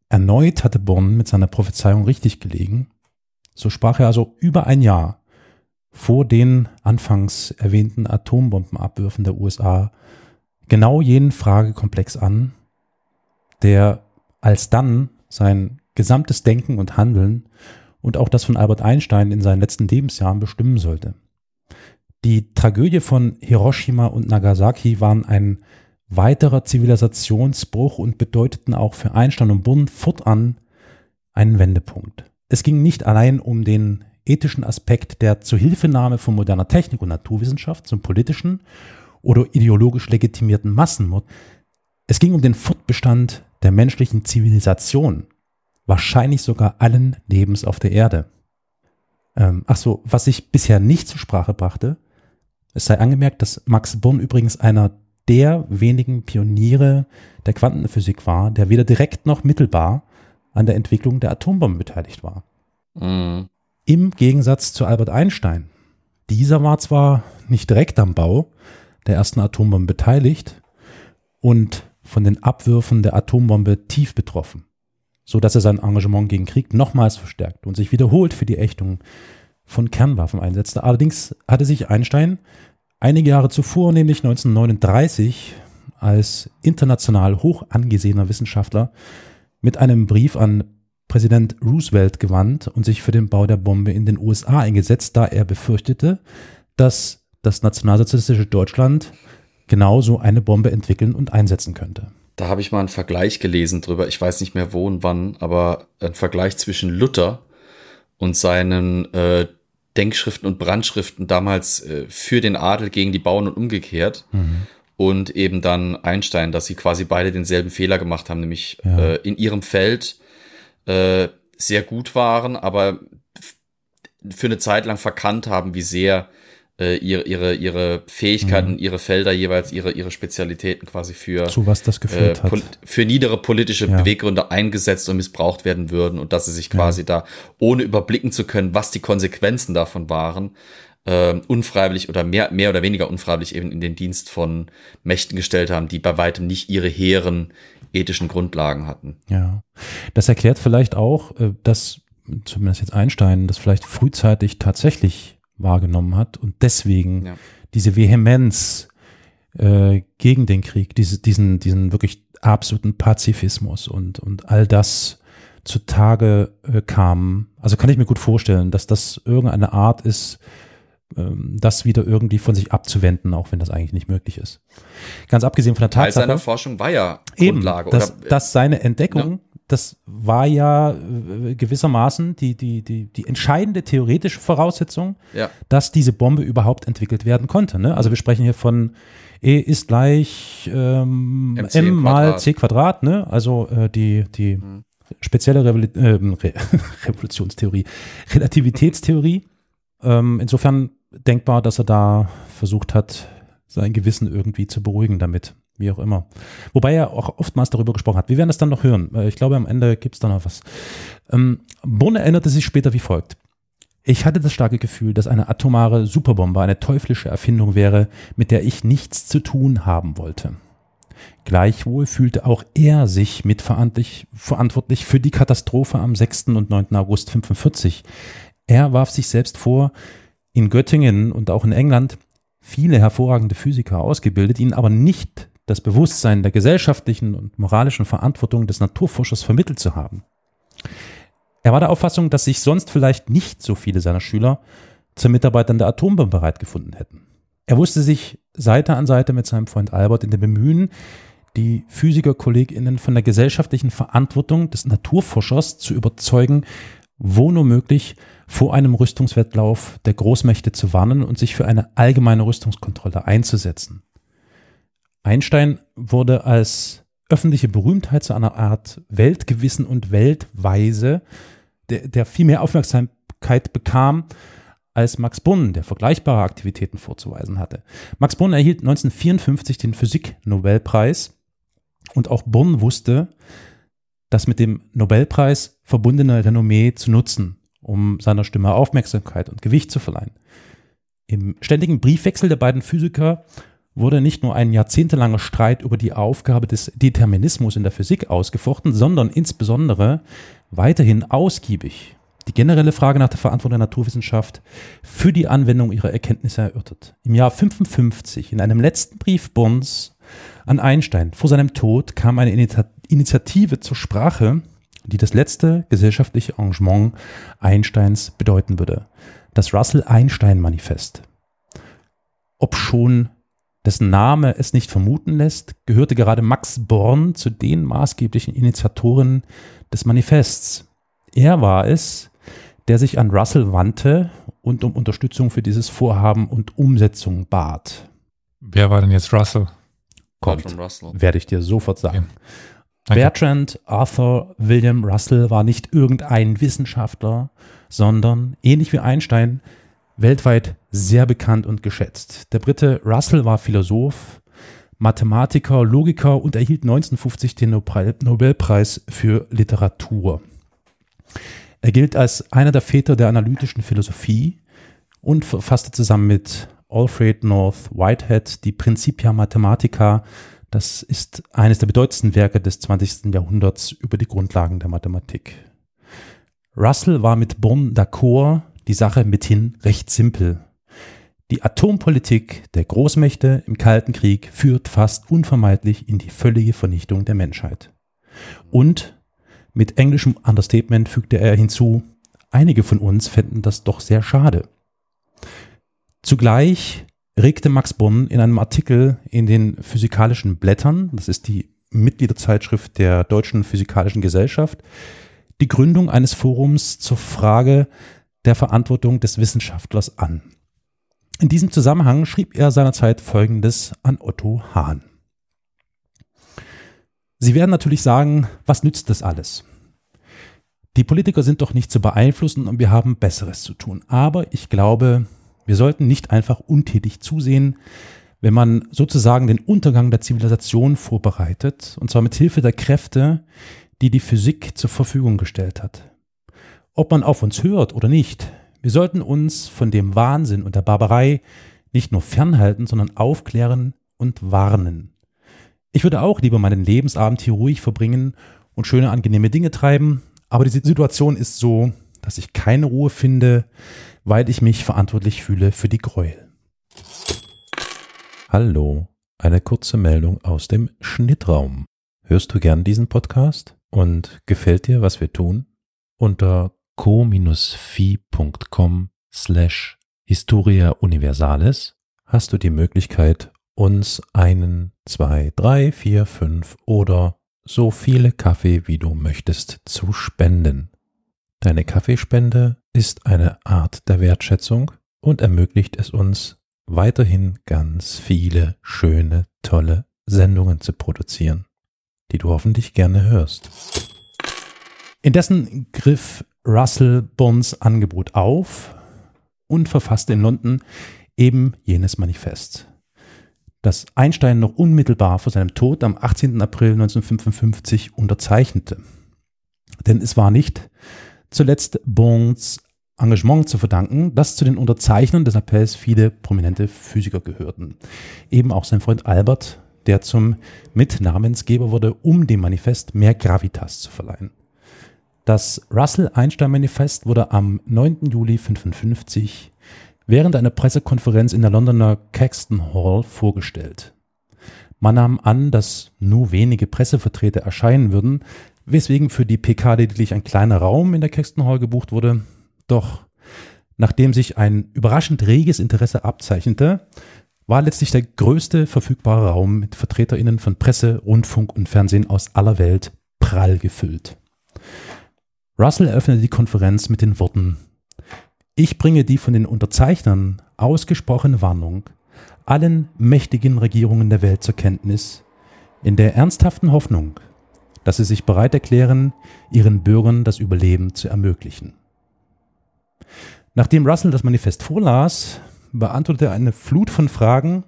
Erneut hatte Bonn mit seiner Prophezeiung richtig gelegen. So sprach er also über ein Jahr vor den anfangs erwähnten Atombombenabwürfen der USA genau jenen Fragekomplex an, der alsdann sein gesamtes Denken und Handeln und auch das von Albert Einstein in seinen letzten Lebensjahren bestimmen sollte. Die Tragödie von Hiroshima und Nagasaki waren ein weiterer Zivilisationsbruch und bedeuteten auch für Einstein und Bonn fortan einen Wendepunkt. Es ging nicht allein um den ethischen Aspekt der Zuhilfenahme von moderner Technik und Naturwissenschaft zum politischen oder ideologisch legitimierten Massenmord. Es ging um den Fortbestand der menschlichen Zivilisation, wahrscheinlich sogar allen Lebens auf der Erde. Ähm, ach so, was ich bisher nicht zur Sprache brachte, es sei angemerkt, dass Max Born übrigens einer der wenigen Pioniere der Quantenphysik war, der weder direkt noch mittelbar an der Entwicklung der Atombombe beteiligt war. Mhm. Im Gegensatz zu Albert Einstein. Dieser war zwar nicht direkt am Bau der ersten Atombombe beteiligt und von den Abwürfen der Atombombe tief betroffen, so dass er sein Engagement gegen Krieg nochmals verstärkt und sich wiederholt für die Ächtung von Kernwaffen einsetzte. Allerdings hatte sich Einstein einige Jahre zuvor, nämlich 1939, als international hoch angesehener Wissenschaftler mit einem Brief an Präsident Roosevelt gewandt und sich für den Bau der Bombe in den USA eingesetzt, da er befürchtete, dass das nationalsozialistische Deutschland genauso eine Bombe entwickeln und einsetzen könnte. Da habe ich mal einen Vergleich gelesen drüber, ich weiß nicht mehr wo und wann, aber ein Vergleich zwischen Luther und seinen äh, Denkschriften und Brandschriften damals äh, für den Adel gegen die Bauern und umgekehrt. Mhm. Und eben dann Einstein, dass sie quasi beide denselben Fehler gemacht haben, nämlich ja. äh, in ihrem Feld äh, sehr gut waren, aber für eine Zeit lang verkannt haben, wie sehr äh, ihre, ihre, ihre Fähigkeiten, mhm. ihre Felder jeweils, ihre, ihre Spezialitäten quasi für, zu was das geführt äh, hat. für niedere politische ja. Beweggründe eingesetzt und missbraucht werden würden und dass sie sich quasi ja. da, ohne überblicken zu können, was die Konsequenzen davon waren, äh, unfreiwillig oder mehr, mehr oder weniger unfreiwillig eben in den Dienst von Mächten gestellt haben, die bei weitem nicht ihre hehren ethischen Grundlagen hatten. Ja, das erklärt vielleicht auch, äh, dass zumindest jetzt Einstein das vielleicht frühzeitig tatsächlich wahrgenommen hat und deswegen ja. diese Vehemenz äh, gegen den Krieg, diese, diesen, diesen wirklich absoluten Pazifismus und, und all das zutage äh, kam. Also kann ich mir gut vorstellen, dass das irgendeine Art ist, ähm, das wieder irgendwie von sich abzuwenden, auch wenn das eigentlich nicht möglich ist. Ganz abgesehen von der Tatsache. Teil seiner Forschung war ja Grundlage. Eben, dass, oder, dass seine Entdeckung ja das war ja äh, gewissermaßen die, die, die, die entscheidende theoretische Voraussetzung, ja. dass diese Bombe überhaupt entwickelt werden konnte. Ne? Also wir sprechen hier von E ist gleich ähm, M mal C Quadrat, ne? also äh, die, die mhm. spezielle Revol äh, Re Revolutionstheorie, Relativitätstheorie. ähm, insofern denkbar, dass er da versucht hat, sein Gewissen irgendwie zu beruhigen damit wie auch immer. Wobei er auch oftmals darüber gesprochen hat. Wir werden es dann noch hören. Ich glaube, am Ende gibt es da noch was. Ähm, Bonn erinnerte sich später wie folgt. Ich hatte das starke Gefühl, dass eine atomare Superbombe eine teuflische Erfindung wäre, mit der ich nichts zu tun haben wollte. Gleichwohl fühlte auch er sich mitverantwortlich für die Katastrophe am 6. und 9. August 1945. Er warf sich selbst vor, in Göttingen und auch in England viele hervorragende Physiker ausgebildet, ihnen aber nicht das Bewusstsein der gesellschaftlichen und moralischen Verantwortung des Naturforschers vermittelt zu haben. Er war der Auffassung, dass sich sonst vielleicht nicht so viele seiner Schüler zur Mitarbeit an der Atombombe bereit gefunden hätten. Er wusste sich Seite an Seite mit seinem Freund Albert in dem Bemühen, die Physikerkolleginnen von der gesellschaftlichen Verantwortung des Naturforschers zu überzeugen, wo nur möglich vor einem Rüstungswettlauf der Großmächte zu warnen und sich für eine allgemeine Rüstungskontrolle einzusetzen. Einstein wurde als öffentliche Berühmtheit zu einer Art Weltgewissen und Weltweise, der, der viel mehr Aufmerksamkeit bekam, als Max Bonn, der vergleichbare Aktivitäten vorzuweisen hatte. Max Bonn erhielt 1954 den Physik-Nobelpreis und auch Bonn wusste, das mit dem Nobelpreis verbundene Renommee zu nutzen, um seiner Stimme Aufmerksamkeit und Gewicht zu verleihen. Im ständigen Briefwechsel der beiden Physiker wurde nicht nur ein jahrzehntelanger Streit über die Aufgabe des Determinismus in der Physik ausgefochten, sondern insbesondere weiterhin ausgiebig die generelle Frage nach der Verantwortung der Naturwissenschaft für die Anwendung ihrer Erkenntnisse erörtert. Im Jahr 55, in einem letzten Brief Bonds an Einstein vor seinem Tod, kam eine Initiative zur Sprache, die das letzte gesellschaftliche Engagement Einsteins bedeuten würde. Das Russell-Einstein-Manifest. Ob schon dessen Name es nicht vermuten lässt, gehörte gerade Max Born zu den maßgeblichen Initiatoren des Manifests. Er war es, der sich an Russell wandte und um Unterstützung für dieses Vorhaben und Umsetzung bat. Wer war denn jetzt Russell? Kommt, werde ich dir sofort sagen. Okay. Bertrand Arthur William Russell war nicht irgendein Wissenschaftler, sondern ähnlich wie Einstein weltweit sehr bekannt und geschätzt. Der Brite Russell war Philosoph, Mathematiker, Logiker und erhielt 1950 den Nobelpreis für Literatur. Er gilt als einer der Väter der analytischen Philosophie und verfasste zusammen mit Alfred North Whitehead die Principia Mathematica. Das ist eines der bedeutendsten Werke des 20. Jahrhunderts über die Grundlagen der Mathematik. Russell war mit Bonn d'accord, die Sache mithin recht simpel. Die Atompolitik der Großmächte im Kalten Krieg führt fast unvermeidlich in die völlige Vernichtung der Menschheit. Und mit englischem Understatement fügte er hinzu, einige von uns fänden das doch sehr schade. Zugleich regte Max Bonn in einem Artikel in den Physikalischen Blättern, das ist die Mitgliederzeitschrift der Deutschen Physikalischen Gesellschaft, die Gründung eines Forums zur Frage der Verantwortung des Wissenschaftlers an. In diesem Zusammenhang schrieb er seinerzeit Folgendes an Otto Hahn. Sie werden natürlich sagen, was nützt das alles? Die Politiker sind doch nicht zu beeinflussen und wir haben Besseres zu tun. Aber ich glaube, wir sollten nicht einfach untätig zusehen, wenn man sozusagen den Untergang der Zivilisation vorbereitet, und zwar mit Hilfe der Kräfte, die die Physik zur Verfügung gestellt hat. Ob man auf uns hört oder nicht, wir sollten uns von dem Wahnsinn und der Barbarei nicht nur fernhalten, sondern aufklären und warnen. Ich würde auch lieber meinen Lebensabend hier ruhig verbringen und schöne, angenehme Dinge treiben, aber die Situation ist so, dass ich keine Ruhe finde, weil ich mich verantwortlich fühle für die Gräuel. Hallo, eine kurze Meldung aus dem Schnittraum. Hörst du gern diesen Podcast und gefällt dir, was wir tun? Unter co-fi.com slash Historia Universalis hast du die Möglichkeit, uns einen, zwei, drei, vier, fünf oder so viele Kaffee, wie du möchtest, zu spenden. Deine Kaffeespende ist eine Art der Wertschätzung und ermöglicht es uns, weiterhin ganz viele schöne, tolle Sendungen zu produzieren, die du hoffentlich gerne hörst. Indessen griff Russell Bonds Angebot auf und verfasste in London eben jenes Manifest das Einstein noch unmittelbar vor seinem Tod am 18. April 1955 unterzeichnete. Denn es war nicht zuletzt Bonds Engagement zu verdanken, dass zu den Unterzeichnern des Appells viele prominente Physiker gehörten. Eben auch sein Freund Albert, der zum Mitnamensgeber wurde, um dem Manifest mehr Gravitas zu verleihen. Das Russell-Einstein-Manifest wurde am 9. Juli 1955 während einer Pressekonferenz in der Londoner Caxton Hall vorgestellt. Man nahm an, dass nur wenige Pressevertreter erscheinen würden, weswegen für die PK lediglich ein kleiner Raum in der Caxton Hall gebucht wurde. Doch nachdem sich ein überraschend reges Interesse abzeichnete, war letztlich der größte verfügbare Raum mit VertreterInnen von Presse, Rundfunk und Fernsehen aus aller Welt prall gefüllt. Russell eröffnete die Konferenz mit den Worten ich bringe die von den Unterzeichnern ausgesprochene Warnung allen mächtigen Regierungen der Welt zur Kenntnis, in der ernsthaften Hoffnung, dass sie sich bereit erklären, ihren Bürgern das Überleben zu ermöglichen. Nachdem Russell das Manifest vorlas, beantwortete er eine Flut von Fragen,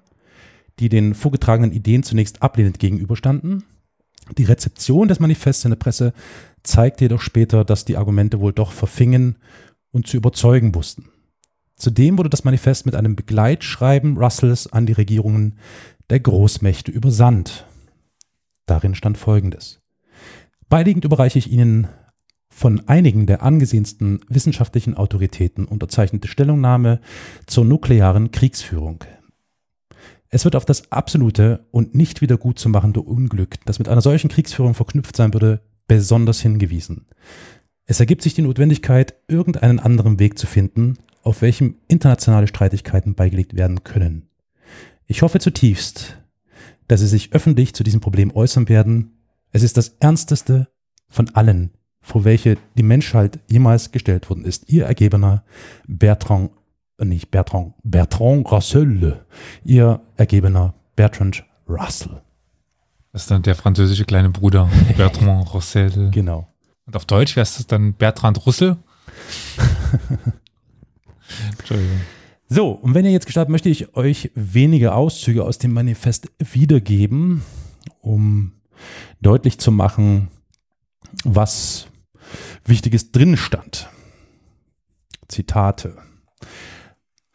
die den vorgetragenen Ideen zunächst ablehnend gegenüberstanden. Die Rezeption des Manifests in der Presse zeigte jedoch später, dass die Argumente wohl doch verfingen und zu überzeugen wussten. Zudem wurde das Manifest mit einem Begleitschreiben Russells an die Regierungen der Großmächte übersandt. Darin stand Folgendes. Beiliegend überreiche ich Ihnen von einigen der angesehensten wissenschaftlichen Autoritäten unterzeichnete Stellungnahme zur nuklearen Kriegsführung. Es wird auf das absolute und nicht wieder gut zu machende Unglück, das mit einer solchen Kriegsführung verknüpft sein würde, besonders hingewiesen. Es ergibt sich die Notwendigkeit, irgendeinen anderen Weg zu finden, auf welchem internationale Streitigkeiten beigelegt werden können. Ich hoffe zutiefst, dass Sie sich öffentlich zu diesem Problem äußern werden. Es ist das ernsteste von allen, vor welche die Menschheit jemals gestellt worden ist. Ihr ergebener Bertrand, äh, nicht Bertrand, Bertrand Russell, ihr ergebener Bertrand Russell. Das ist dann der französische kleine Bruder, Bertrand Russell. Genau. Und auf Deutsch wäre es dann Bertrand Russell? Entschuldigung. So, und wenn ihr jetzt gestartet, möchte ich euch wenige Auszüge aus dem Manifest wiedergeben, um deutlich zu machen, was Wichtiges drin stand. Zitate.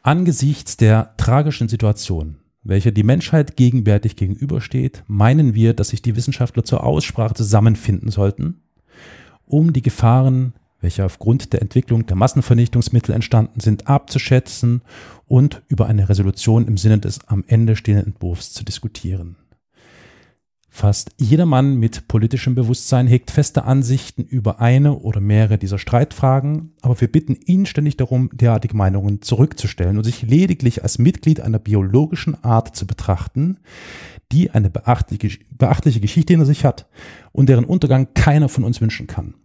Angesichts der tragischen Situation, welcher die Menschheit gegenwärtig gegenübersteht, meinen wir, dass sich die Wissenschaftler zur Aussprache zusammenfinden sollten, um die Gefahren, welche aufgrund der Entwicklung der Massenvernichtungsmittel entstanden sind, abzuschätzen und über eine Resolution im Sinne des am Ende stehenden Entwurfs zu diskutieren. Fast jeder Mann mit politischem Bewusstsein hegt feste Ansichten über eine oder mehrere dieser Streitfragen, aber wir bitten ihn ständig darum, derartige Meinungen zurückzustellen und sich lediglich als Mitglied einer biologischen Art zu betrachten, die eine beachtliche, beachtliche Geschichte hinter sich hat und deren Untergang keiner von uns wünschen kann.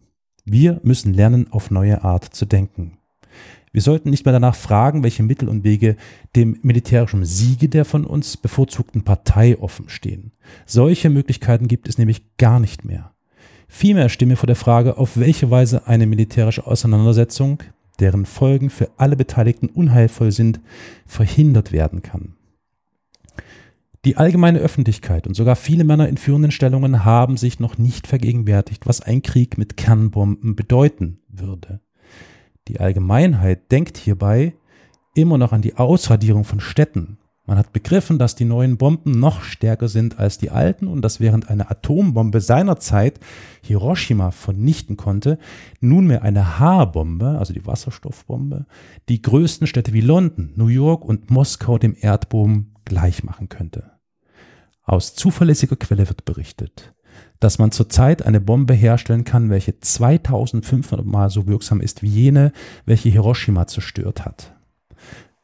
Wir müssen lernen, auf neue Art zu denken. Wir sollten nicht mehr danach fragen, welche Mittel und Wege dem militärischen Siege der von uns bevorzugten Partei offen stehen. Solche Möglichkeiten gibt es nämlich gar nicht mehr. Vielmehr stehen wir vor der Frage, auf welche Weise eine militärische Auseinandersetzung, deren Folgen für alle Beteiligten unheilvoll sind, verhindert werden kann. Die allgemeine Öffentlichkeit und sogar viele Männer in führenden Stellungen haben sich noch nicht vergegenwärtigt, was ein Krieg mit Kernbomben bedeuten würde. Die Allgemeinheit denkt hierbei immer noch an die Ausradierung von Städten. Man hat begriffen, dass die neuen Bomben noch stärker sind als die alten und dass während eine Atombombe seinerzeit Hiroshima vernichten konnte, nunmehr eine H-Bombe, also die Wasserstoffbombe, die größten Städte wie London, New York und Moskau dem Erdboden gleichmachen könnte. Aus zuverlässiger Quelle wird berichtet, dass man zurzeit eine Bombe herstellen kann, welche 2500 Mal so wirksam ist wie jene, welche Hiroshima zerstört hat.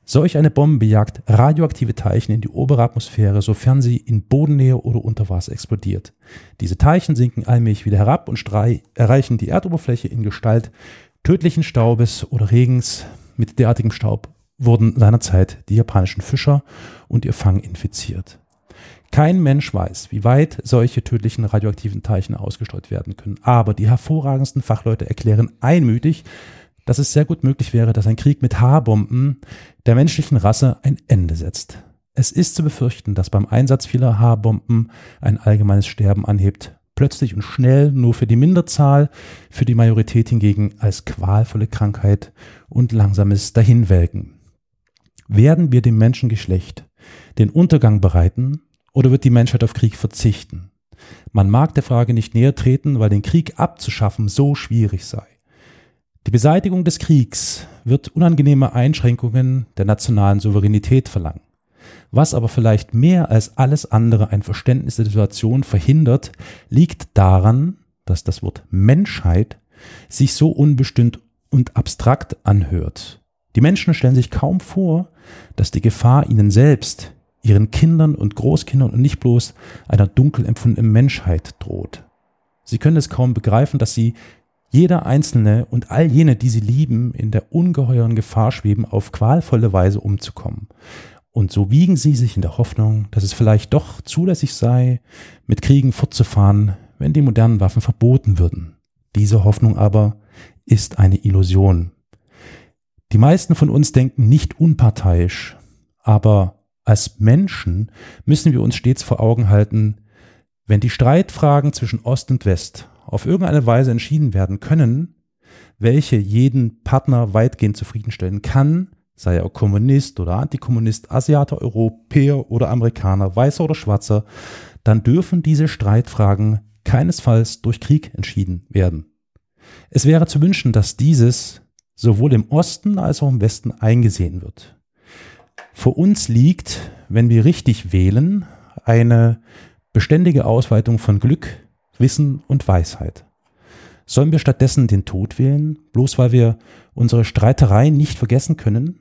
Solch eine Bombe bejagt radioaktive Teilchen in die obere Atmosphäre, sofern sie in Bodennähe oder unter Wasser explodiert. Diese Teilchen sinken allmählich wieder herab und erreichen die Erdoberfläche in Gestalt tödlichen Staubes oder Regens. Mit derartigem Staub wurden seinerzeit die japanischen Fischer und ihr Fang infiziert. Kein Mensch weiß, wie weit solche tödlichen radioaktiven Teilchen ausgestreut werden können. Aber die hervorragendsten Fachleute erklären einmütig, dass es sehr gut möglich wäre, dass ein Krieg mit H-Bomben der menschlichen Rasse ein Ende setzt. Es ist zu befürchten, dass beim Einsatz vieler H-Bomben ein allgemeines Sterben anhebt, plötzlich und schnell nur für die Minderzahl, für die Majorität hingegen als qualvolle Krankheit und langsames Dahinwelken. Werden wir dem Menschengeschlecht den Untergang bereiten, oder wird die Menschheit auf Krieg verzichten? Man mag der Frage nicht näher treten, weil den Krieg abzuschaffen so schwierig sei. Die Beseitigung des Kriegs wird unangenehme Einschränkungen der nationalen Souveränität verlangen. Was aber vielleicht mehr als alles andere ein Verständnis der Situation verhindert, liegt daran, dass das Wort Menschheit sich so unbestimmt und abstrakt anhört. Die Menschen stellen sich kaum vor, dass die Gefahr ihnen selbst, ihren Kindern und Großkindern und nicht bloß einer dunkel empfundenen Menschheit droht. Sie können es kaum begreifen, dass sie jeder Einzelne und all jene, die sie lieben, in der ungeheuren Gefahr schweben, auf qualvolle Weise umzukommen. Und so wiegen sie sich in der Hoffnung, dass es vielleicht doch zulässig sei, mit Kriegen fortzufahren, wenn die modernen Waffen verboten würden. Diese Hoffnung aber ist eine Illusion. Die meisten von uns denken nicht unparteiisch, aber als Menschen müssen wir uns stets vor Augen halten, wenn die Streitfragen zwischen Ost und West auf irgendeine Weise entschieden werden können, welche jeden Partner weitgehend zufriedenstellen kann, sei er Kommunist oder Antikommunist, Asiater, Europäer oder Amerikaner, Weißer oder Schwarzer, dann dürfen diese Streitfragen keinesfalls durch Krieg entschieden werden. Es wäre zu wünschen, dass dieses sowohl im Osten als auch im Westen eingesehen wird. Vor uns liegt, wenn wir richtig wählen, eine beständige Ausweitung von Glück, Wissen und Weisheit. Sollen wir stattdessen den Tod wählen, bloß weil wir unsere Streitereien nicht vergessen können?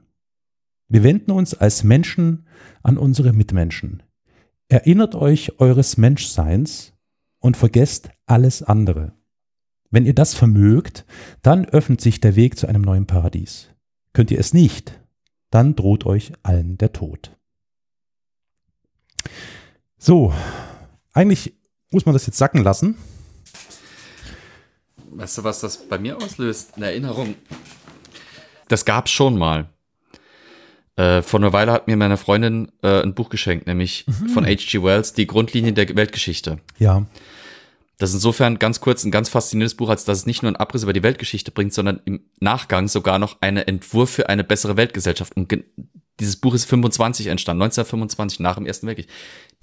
Wir wenden uns als Menschen an unsere Mitmenschen. Erinnert euch eures Menschseins und vergesst alles andere. Wenn ihr das vermögt, dann öffnet sich der Weg zu einem neuen Paradies. Könnt ihr es nicht, dann droht euch allen der Tod. So, eigentlich muss man das jetzt sacken lassen. Weißt du, was das bei mir auslöst? Eine Erinnerung. Das gab's schon mal. Äh, vor einer Weile hat mir meine Freundin äh, ein Buch geschenkt, nämlich mhm. von H.G. Wells, Die Grundlinien der Weltgeschichte. Ja. Das ist insofern ganz kurz ein ganz faszinierendes Buch, als dass es nicht nur einen Abriss über die Weltgeschichte bringt, sondern im Nachgang sogar noch einen Entwurf für eine bessere Weltgesellschaft. Und dieses Buch ist 25 entstanden, 1925, nach dem Ersten Weltkrieg.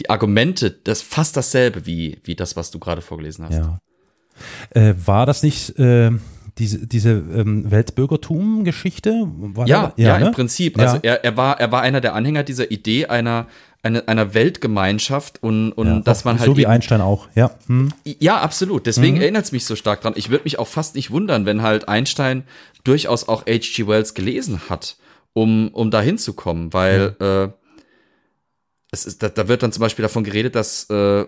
Die Argumente, das fast dasselbe wie, wie das, was du gerade vorgelesen hast. Ja. Äh, war das nicht äh, diese, diese ähm, Weltbürgertum-Geschichte? Ja, ja, ja, ne? im Prinzip. Also er, er, war, er war einer der Anhänger dieser Idee einer eine, einer Weltgemeinschaft und, und ja, dass man halt. So wie Einstein auch, ja. Hm. Ja, absolut. Deswegen mhm. erinnert es mich so stark dran. Ich würde mich auch fast nicht wundern, wenn halt Einstein durchaus auch H.G. Wells gelesen hat, um, um da hinzukommen, weil mhm. äh, es ist, da, da wird dann zum Beispiel davon geredet, dass, äh,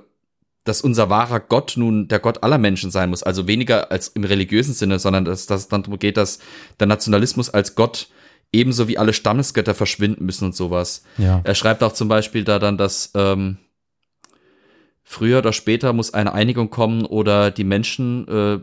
dass unser wahrer Gott nun der Gott aller Menschen sein muss. Also weniger als im religiösen Sinne, sondern dass das dann darum geht, dass der Nationalismus als Gott ebenso wie alle Stammesgötter verschwinden müssen und sowas. Ja. Er schreibt auch zum Beispiel da dann, dass ähm, früher oder später muss eine Einigung kommen oder die Menschen äh,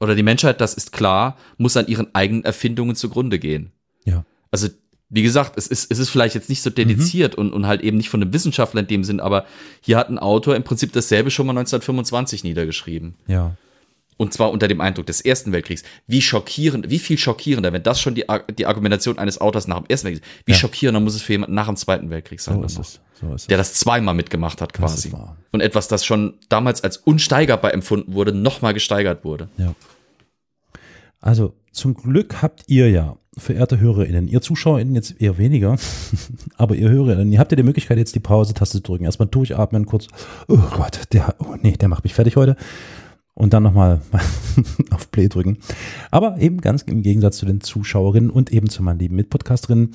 oder die Menschheit, das ist klar, muss an ihren eigenen Erfindungen zugrunde gehen. Ja. Also wie gesagt, es ist, es ist vielleicht jetzt nicht so dediziert mhm. und, und halt eben nicht von einem Wissenschaftler in dem Sinn, aber hier hat ein Autor im Prinzip dasselbe schon mal 1925 niedergeschrieben. Ja. Und zwar unter dem Eindruck des Ersten Weltkriegs. Wie schockierend, wie viel schockierender, wenn das schon die, die Argumentation eines Autors nach dem Ersten Weltkrieg ist, wie ja. schockierender muss es für jemanden nach dem Zweiten Weltkrieg sein? So ist es. So ist der das zweimal mitgemacht hat quasi. Und etwas, das schon damals als unsteigerbar empfunden wurde, nochmal gesteigert wurde. Ja. Also zum Glück habt ihr ja, verehrte HörerInnen, ihr ZuschauerInnen jetzt eher weniger, aber ihr HörerInnen, ihr habt ja die Möglichkeit, jetzt die Pause-Taste zu drücken. Erstmal durchatmen, kurz, oh Gott, der, oh nee, der macht mich fertig heute und dann nochmal auf Play drücken. Aber eben ganz im Gegensatz zu den Zuschauerinnen und eben zu meinen lieben Mitpodcasterinnen.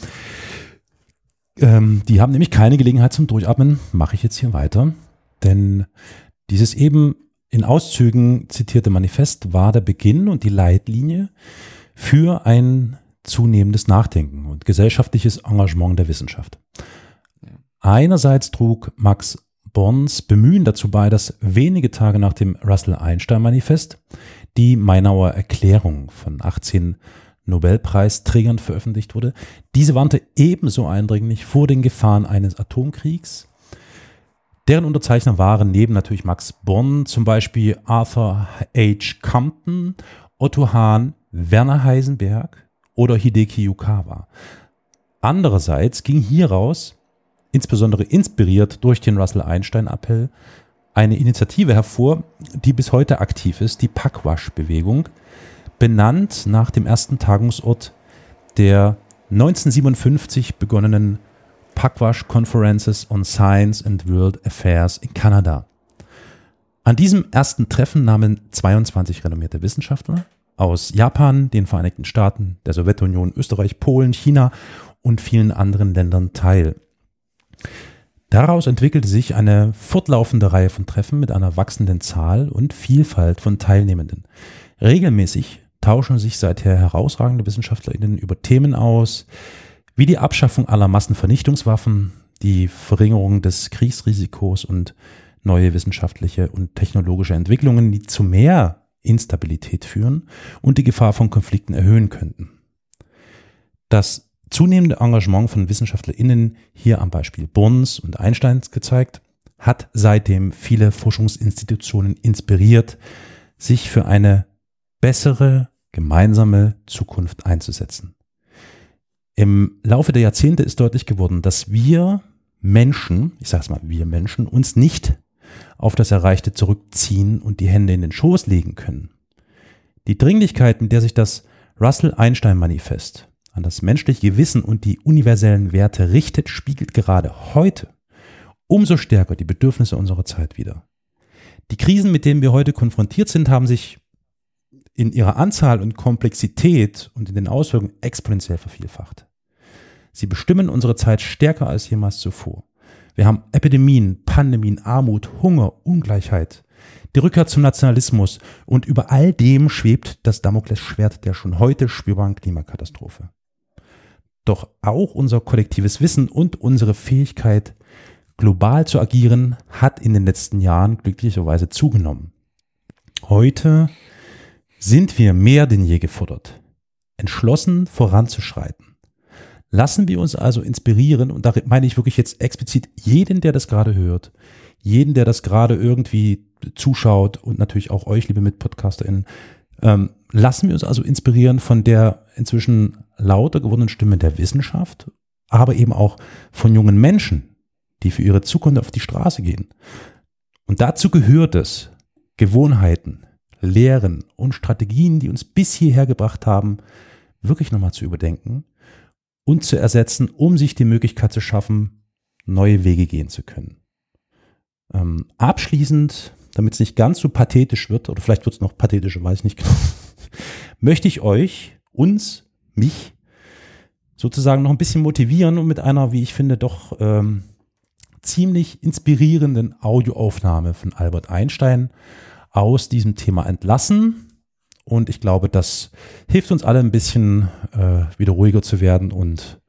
Ähm, die haben nämlich keine Gelegenheit zum Durchatmen. Mache ich jetzt hier weiter. Denn dieses eben in Auszügen zitierte Manifest war der Beginn und die Leitlinie für ein zunehmendes Nachdenken und gesellschaftliches Engagement der Wissenschaft. Einerseits trug Max Bonds Bemühen dazu bei, dass wenige Tage nach dem Russell-Einstein-Manifest die Mainauer Erklärung von 18 Nobelpreisträgern veröffentlicht wurde. Diese warnte ebenso eindringlich vor den Gefahren eines Atomkriegs. Deren Unterzeichner waren neben natürlich Max Bonn zum Beispiel Arthur H. Compton, Otto Hahn, Werner Heisenberg oder Hideki Yukawa. Andererseits ging hieraus insbesondere inspiriert durch den Russell-Einstein-Appell, eine Initiative hervor, die bis heute aktiv ist, die Pugwash-Bewegung, benannt nach dem ersten Tagungsort der 1957 begonnenen Pugwash Conferences on Science and World Affairs in Kanada. An diesem ersten Treffen nahmen 22 renommierte Wissenschaftler aus Japan, den Vereinigten Staaten, der Sowjetunion, Österreich, Polen, China und vielen anderen Ländern teil. Daraus entwickelte sich eine fortlaufende Reihe von Treffen mit einer wachsenden Zahl und Vielfalt von Teilnehmenden. Regelmäßig tauschen sich seither herausragende WissenschaftlerInnen über Themen aus, wie die Abschaffung aller Massenvernichtungswaffen, die Verringerung des Kriegsrisikos und neue wissenschaftliche und technologische Entwicklungen, die zu mehr Instabilität führen und die Gefahr von Konflikten erhöhen könnten. Das zunehmende Engagement von WissenschaftlerInnen, hier am Beispiel Bonns und Einsteins gezeigt, hat seitdem viele Forschungsinstitutionen inspiriert, sich für eine bessere gemeinsame Zukunft einzusetzen. Im Laufe der Jahrzehnte ist deutlich geworden, dass wir Menschen, ich sage es mal, wir Menschen, uns nicht auf das Erreichte zurückziehen und die Hände in den Schoß legen können. Die Dringlichkeit, mit der sich das Russell-Einstein-Manifest an das menschliche Gewissen und die universellen Werte richtet, spiegelt gerade heute umso stärker die Bedürfnisse unserer Zeit wider. Die Krisen, mit denen wir heute konfrontiert sind, haben sich in ihrer Anzahl und Komplexität und in den Auswirkungen exponentiell vervielfacht. Sie bestimmen unsere Zeit stärker als jemals zuvor. Wir haben Epidemien, Pandemien, Armut, Hunger, Ungleichheit, die Rückkehr zum Nationalismus und über all dem schwebt das Damoklesschwert der schon heute spürbaren Klimakatastrophe. Doch auch unser kollektives Wissen und unsere Fähigkeit, global zu agieren, hat in den letzten Jahren glücklicherweise zugenommen. Heute sind wir mehr denn je gefordert, entschlossen voranzuschreiten. Lassen wir uns also inspirieren, und da meine ich wirklich jetzt explizit jeden, der das gerade hört, jeden, der das gerade irgendwie zuschaut und natürlich auch euch, liebe MitpodcasterInnen, ähm, lassen wir uns also inspirieren von der inzwischen lauter gewordenen Stimme der Wissenschaft, aber eben auch von jungen Menschen, die für ihre Zukunft auf die Straße gehen. Und dazu gehört es, Gewohnheiten, Lehren und Strategien, die uns bis hierher gebracht haben, wirklich nochmal zu überdenken und zu ersetzen, um sich die Möglichkeit zu schaffen, neue Wege gehen zu können. Ähm, abschließend, damit es nicht ganz so pathetisch wird, oder vielleicht wird es noch pathetischer, weiß ich nicht genau, möchte ich euch, uns, mich, sozusagen noch ein bisschen motivieren und mit einer, wie ich finde, doch ähm, ziemlich inspirierenden Audioaufnahme von Albert Einstein aus diesem Thema entlassen. Und ich glaube, das hilft uns alle ein bisschen äh, wieder ruhiger zu werden und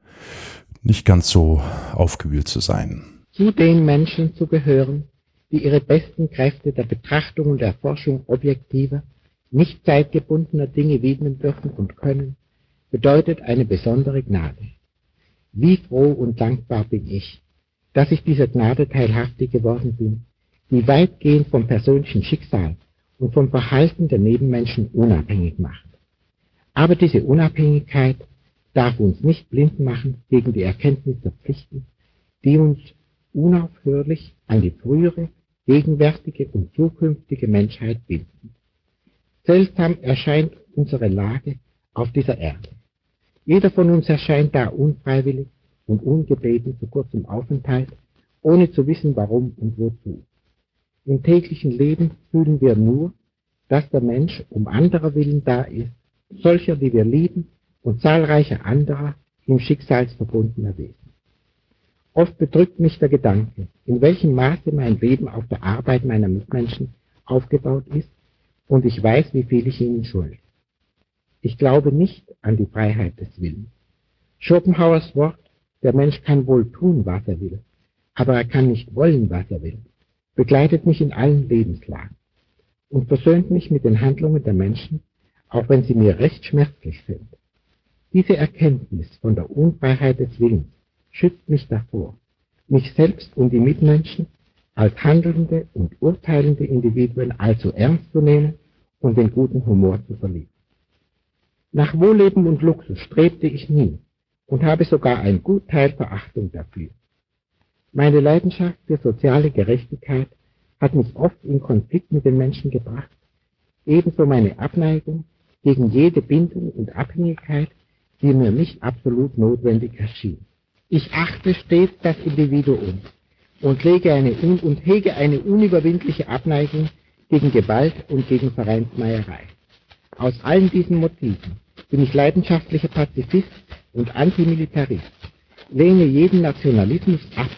nicht ganz so aufgewühlt zu sein. Zu den Menschen zu gehören, die ihre besten Kräfte der Betrachtung und Erforschung objektiver, nicht zeitgebundener Dinge widmen dürfen und können, bedeutet eine besondere Gnade. Wie froh und dankbar bin ich, dass ich dieser Gnade teilhaftig geworden bin die weitgehend vom persönlichen Schicksal und vom Verhalten der Nebenmenschen unabhängig macht. Aber diese Unabhängigkeit darf uns nicht blind machen gegen die Erkenntnis der Pflichten, die uns unaufhörlich an die frühere, gegenwärtige und zukünftige Menschheit binden. Seltsam erscheint unsere Lage auf dieser Erde. Jeder von uns erscheint da unfreiwillig und ungebeten zu kurzem Aufenthalt, ohne zu wissen warum und wozu. Im täglichen Leben fühlen wir nur, dass der Mensch um anderer willen da ist, solcher, die wir lieben, und zahlreiche anderer im Schicksalsverbundener Wesen. Oft bedrückt mich der Gedanke, in welchem Maße mein Leben auf der Arbeit meiner Mitmenschen aufgebaut ist, und ich weiß, wie viel ich ihnen schulde. Ich glaube nicht an die Freiheit des Willens. Schopenhauers Wort, der Mensch kann wohl tun, was er will, aber er kann nicht wollen, was er will begleitet mich in allen Lebenslagen und versöhnt mich mit den Handlungen der Menschen, auch wenn sie mir recht schmerzlich sind. Diese Erkenntnis von der Unfreiheit des Willens schützt mich davor, mich selbst und die Mitmenschen als handelnde und urteilende Individuen allzu ernst zu nehmen und den guten Humor zu verlieren. Nach Wohlleben und Luxus strebte ich nie und habe sogar ein Gutteil Verachtung dafür. Meine Leidenschaft für soziale Gerechtigkeit hat mich oft in Konflikt mit den Menschen gebracht, ebenso meine Abneigung gegen jede Bindung und Abhängigkeit, die mir nicht absolut notwendig erschien. Ich achte stets das Individuum und, lege eine, und hege eine unüberwindliche Abneigung gegen Gewalt und gegen Vereinsmeierei. Aus allen diesen Motiven bin ich leidenschaftlicher Pazifist und Antimilitarist, lehne jeden Nationalismus ab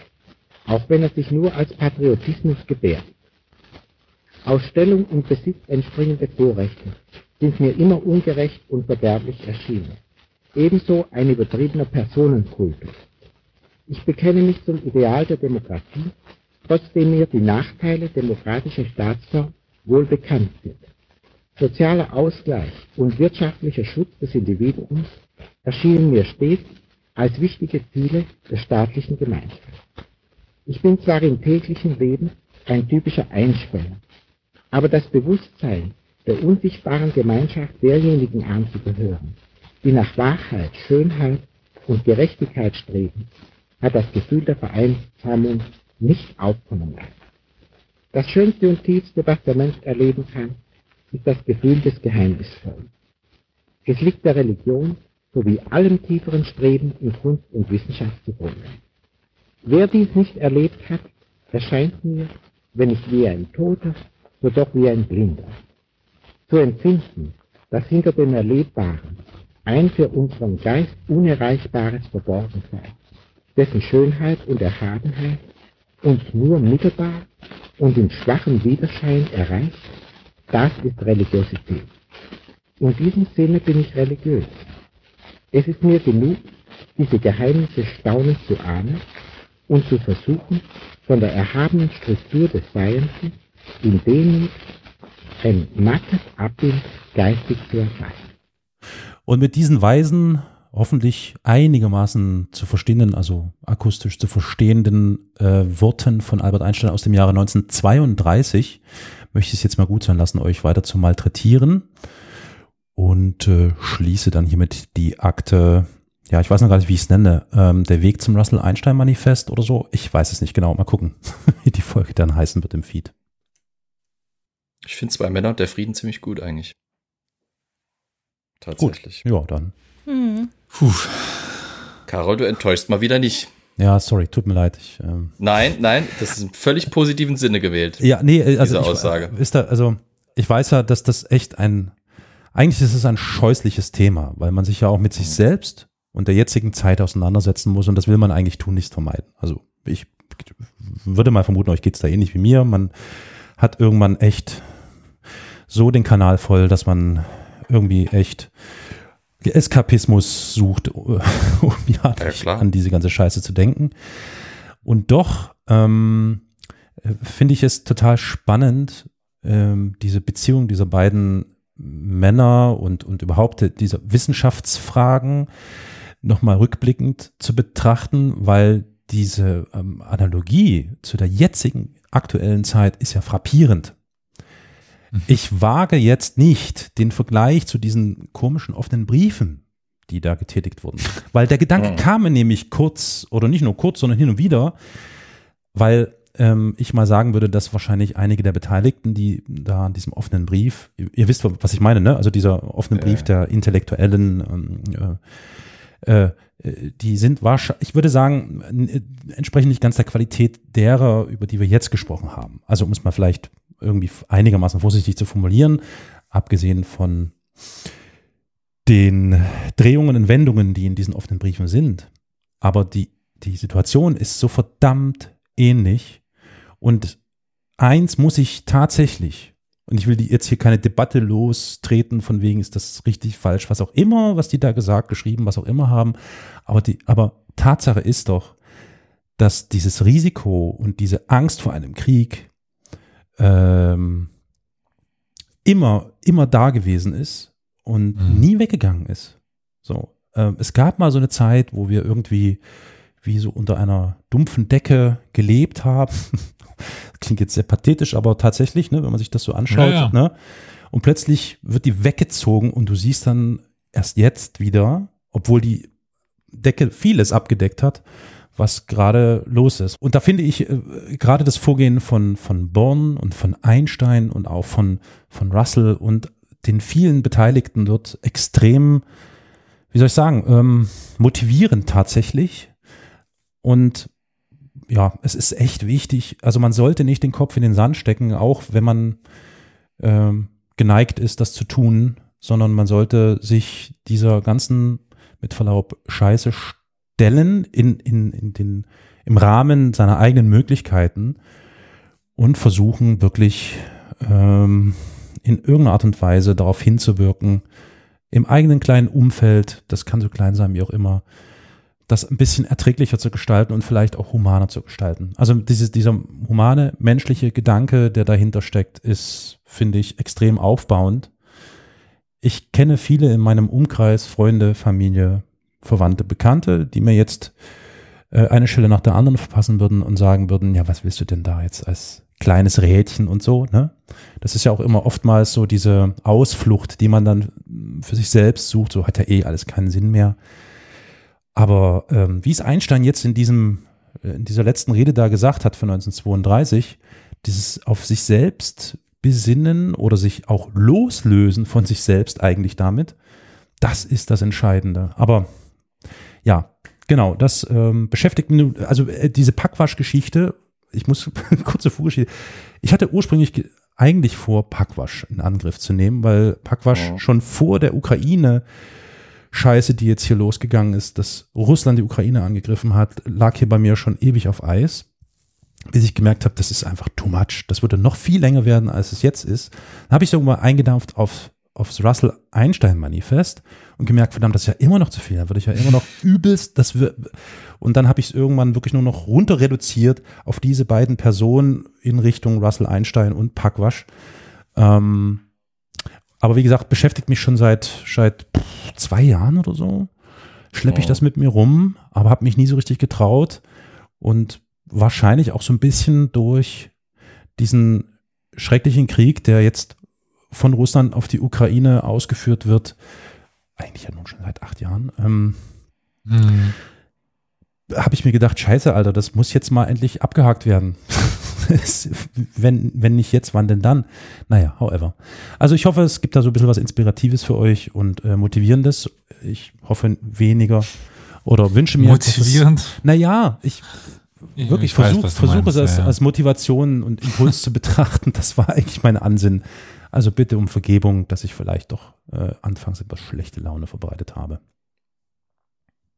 auch wenn er sich nur als Patriotismus gebärt. Aus Stellung und Besitz entspringende Vorrechte sind mir immer ungerecht und verderblich erschienen. Ebenso ein übertriebener Personenkultus. Ich bekenne mich zum Ideal der Demokratie, trotzdem mir die Nachteile demokratischer Staatsform wohl bekannt sind. Sozialer Ausgleich und wirtschaftlicher Schutz des Individuums erschienen mir stets als wichtige Ziele der staatlichen Gemeinschaft. Ich bin zwar im täglichen Leben ein typischer Einspanner, aber das Bewusstsein der unsichtbaren Gemeinschaft derjenigen anzugehören, die nach Wahrheit, Schönheit und Gerechtigkeit streben, hat das Gefühl der Vereinsamung nicht aufkommen lassen. Das Schönste und Tiefste, was der Mensch erleben kann, ist das Gefühl des Geheimnisvollen. Es liegt der Religion sowie allem tieferen Streben in Kunst und Wissenschaft zugrunde. Wer dies nicht erlebt hat, erscheint mir, wenn nicht wie ein Toter, so doch wie ein Blinder. Zu empfinden, dass hinter dem Erlebbaren ein für unseren Geist unerreichbares verborgen sei, dessen Schönheit und Erhabenheit uns nur mittelbar und in schwachem Widerschein erreicht, das ist Religiosität. In diesem Sinne bin ich religiös. Es ist mir genug, diese Geheimnisse staunend zu ahnen und zu versuchen, von der erhabenen Struktur des Seiens in denen ein mattes Abbild geistig zu erfassen. Und mit diesen weisen, hoffentlich einigermaßen zu verstehenden, also akustisch zu verstehenden äh, Worten von Albert Einstein aus dem Jahre 1932 möchte ich es jetzt mal gut sein lassen, euch weiter zu malträtieren und äh, schließe dann hiermit die Akte ja, ich weiß noch gar nicht, wie ich es nenne, ähm, der Weg zum Russell Einstein Manifest oder so. Ich weiß es nicht genau. Mal gucken, wie die Folge dann heißen wird im Feed. Ich finde zwei Männer und der Frieden ziemlich gut eigentlich. Tatsächlich. Gut. Ja, dann. Mhm. Puh. Carol, du enttäuschst mal wieder nicht. Ja, sorry, tut mir leid. Ich, ähm nein, nein, das ist im völlig positiven Sinne gewählt. Ja, nee, also diese Aussage. Ich, ist da, also ich weiß ja, dass das echt ein, eigentlich ist es ein scheußliches Thema, weil man sich ja auch mit sich selbst und der jetzigen Zeit auseinandersetzen muss. Und das will man eigentlich tun, nicht vermeiden. Also ich würde mal vermuten, euch geht's da ähnlich wie mir. Man hat irgendwann echt so den Kanal voll, dass man irgendwie echt Eskapismus sucht, um ja, ja an diese ganze Scheiße zu denken. Und doch ähm, finde ich es total spannend, ähm, diese Beziehung dieser beiden Männer und, und überhaupt dieser Wissenschaftsfragen nochmal rückblickend zu betrachten, weil diese ähm, Analogie zu der jetzigen aktuellen Zeit ist ja frappierend. Mhm. Ich wage jetzt nicht den Vergleich zu diesen komischen offenen Briefen, die da getätigt wurden. Weil der Gedanke mhm. kam mir nämlich kurz, oder nicht nur kurz, sondern hin und wieder, weil ähm, ich mal sagen würde, dass wahrscheinlich einige der Beteiligten, die da an diesem offenen Brief, ihr, wisst, was ich meine, ne? Also dieser offene Brief ja. der intellektuellen ähm, äh, äh, die sind wahrscheinlich, ich würde sagen, entsprechen nicht ganz der Qualität derer, über die wir jetzt gesprochen haben. Also um es mal vielleicht irgendwie einigermaßen vorsichtig zu formulieren, abgesehen von den Drehungen und Wendungen, die in diesen offenen Briefen sind. Aber die, die Situation ist so verdammt ähnlich. Und eins muss ich tatsächlich und ich will die jetzt hier keine Debatte lostreten, von wegen ist das richtig, falsch, was auch immer, was die da gesagt, geschrieben, was auch immer haben. Aber die, aber Tatsache ist doch, dass dieses Risiko und diese Angst vor einem Krieg ähm, immer, immer da gewesen ist und mhm. nie weggegangen ist. So, ähm, es gab mal so eine Zeit, wo wir irgendwie wie so unter einer dumpfen Decke gelebt haben klingt jetzt sehr pathetisch, aber tatsächlich, ne, wenn man sich das so anschaut, ja, ja. Ne, und plötzlich wird die weggezogen und du siehst dann erst jetzt wieder, obwohl die Decke vieles abgedeckt hat, was gerade los ist. Und da finde ich äh, gerade das Vorgehen von, von Born und von Einstein und auch von, von Russell und den vielen Beteiligten dort extrem, wie soll ich sagen, ähm, motivierend tatsächlich. Und ja, es ist echt wichtig. Also man sollte nicht den Kopf in den Sand stecken, auch wenn man ähm, geneigt ist, das zu tun, sondern man sollte sich dieser ganzen, mit Verlaub, Scheiße stellen in, in, in den, im Rahmen seiner eigenen Möglichkeiten und versuchen wirklich ähm, in irgendeiner Art und Weise darauf hinzuwirken, im eigenen kleinen Umfeld, das kann so klein sein wie auch immer, das ein bisschen erträglicher zu gestalten und vielleicht auch humaner zu gestalten. Also dieses, dieser humane, menschliche Gedanke, der dahinter steckt, ist, finde ich, extrem aufbauend. Ich kenne viele in meinem Umkreis, Freunde, Familie, Verwandte, Bekannte, die mir jetzt äh, eine Stelle nach der anderen verpassen würden und sagen würden, ja, was willst du denn da jetzt als kleines Rädchen und so, ne? Das ist ja auch immer oftmals so diese Ausflucht, die man dann für sich selbst sucht, so hat ja eh alles keinen Sinn mehr aber ähm, wie es Einstein jetzt in diesem, äh, in dieser letzten Rede da gesagt hat von 1932, dieses auf sich selbst besinnen oder sich auch loslösen von sich selbst eigentlich damit, das ist das Entscheidende. Aber ja, genau, das ähm, beschäftigt mich, also äh, diese Packwasch-Geschichte, ich muss kurze Vorgeschichte, ich hatte ursprünglich eigentlich vor, Packwasch in Angriff zu nehmen, weil Packwasch oh. schon vor der Ukraine Scheiße, die jetzt hier losgegangen ist, dass Russland die Ukraine angegriffen hat, lag hier bei mir schon ewig auf Eis. bis ich gemerkt habe, das ist einfach too much. Das würde noch viel länger werden, als es jetzt ist. Dann habe ich so mal eingedampft auf, aufs Russell Einstein Manifest und gemerkt, verdammt, das ist ja immer noch zu viel. Da würde ich ja immer noch übelst, das wir, und dann habe ich es irgendwann wirklich nur noch runter reduziert auf diese beiden Personen in Richtung Russell Einstein und Packwasch. Ähm, aber wie gesagt, beschäftigt mich schon seit, seit zwei Jahren oder so. Schleppe ich oh. das mit mir rum, aber habe mich nie so richtig getraut. Und wahrscheinlich auch so ein bisschen durch diesen schrecklichen Krieg, der jetzt von Russland auf die Ukraine ausgeführt wird, eigentlich ja nun schon seit acht Jahren, ähm, hm. habe ich mir gedacht, scheiße, Alter, das muss jetzt mal endlich abgehakt werden. wenn, wenn nicht jetzt, wann denn dann? Naja, however. Also ich hoffe, es gibt da so ein bisschen was Inspiratives für euch und äh, Motivierendes. Ich hoffe weniger oder wünsche mir. Motivierend? Naja, ich ich wirklich versuche versuch es als, ja, ja. als Motivation und Impuls zu betrachten. Das war eigentlich mein Ansinnen. Also bitte um Vergebung, dass ich vielleicht doch äh, anfangs etwas schlechte Laune verbreitet habe.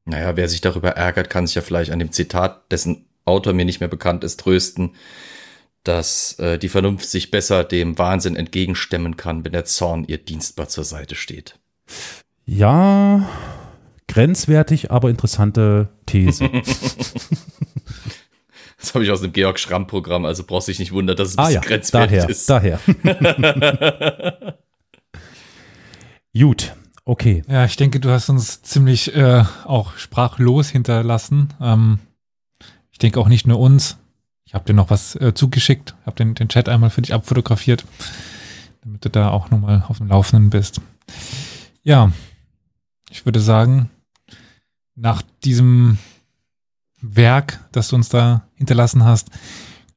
Naja, wer sich darüber ärgert, kann sich ja vielleicht an dem Zitat, dessen Autor mir nicht mehr bekannt ist, trösten, dass äh, die Vernunft sich besser dem Wahnsinn entgegenstemmen kann, wenn der Zorn ihr dienstbar zur Seite steht. Ja, grenzwertig, aber interessante These. Das habe ich aus dem Georg Schramm-Programm, also brauchst du dich nicht wundern, dass es ein ah, ja, grenzwertig daher, ist. Daher. Gut, okay. Ja, ich denke, du hast uns ziemlich äh, auch sprachlos hinterlassen. Ähm, ich denke auch nicht nur uns. Ich habe dir noch was äh, zugeschickt, habe den, den Chat einmal für dich abfotografiert, damit du da auch nochmal auf dem Laufenden bist. Ja, ich würde sagen, nach diesem Werk, das du uns da hinterlassen hast,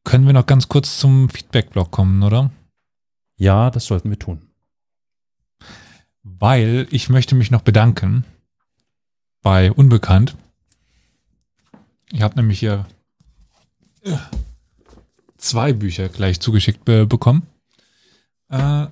können wir noch ganz kurz zum Feedback-Blog kommen, oder? Ja, das sollten wir tun. Weil ich möchte mich noch bedanken bei Unbekannt. Ich habe nämlich hier äh, zwei Bücher gleich zugeschickt be bekommen. Äh,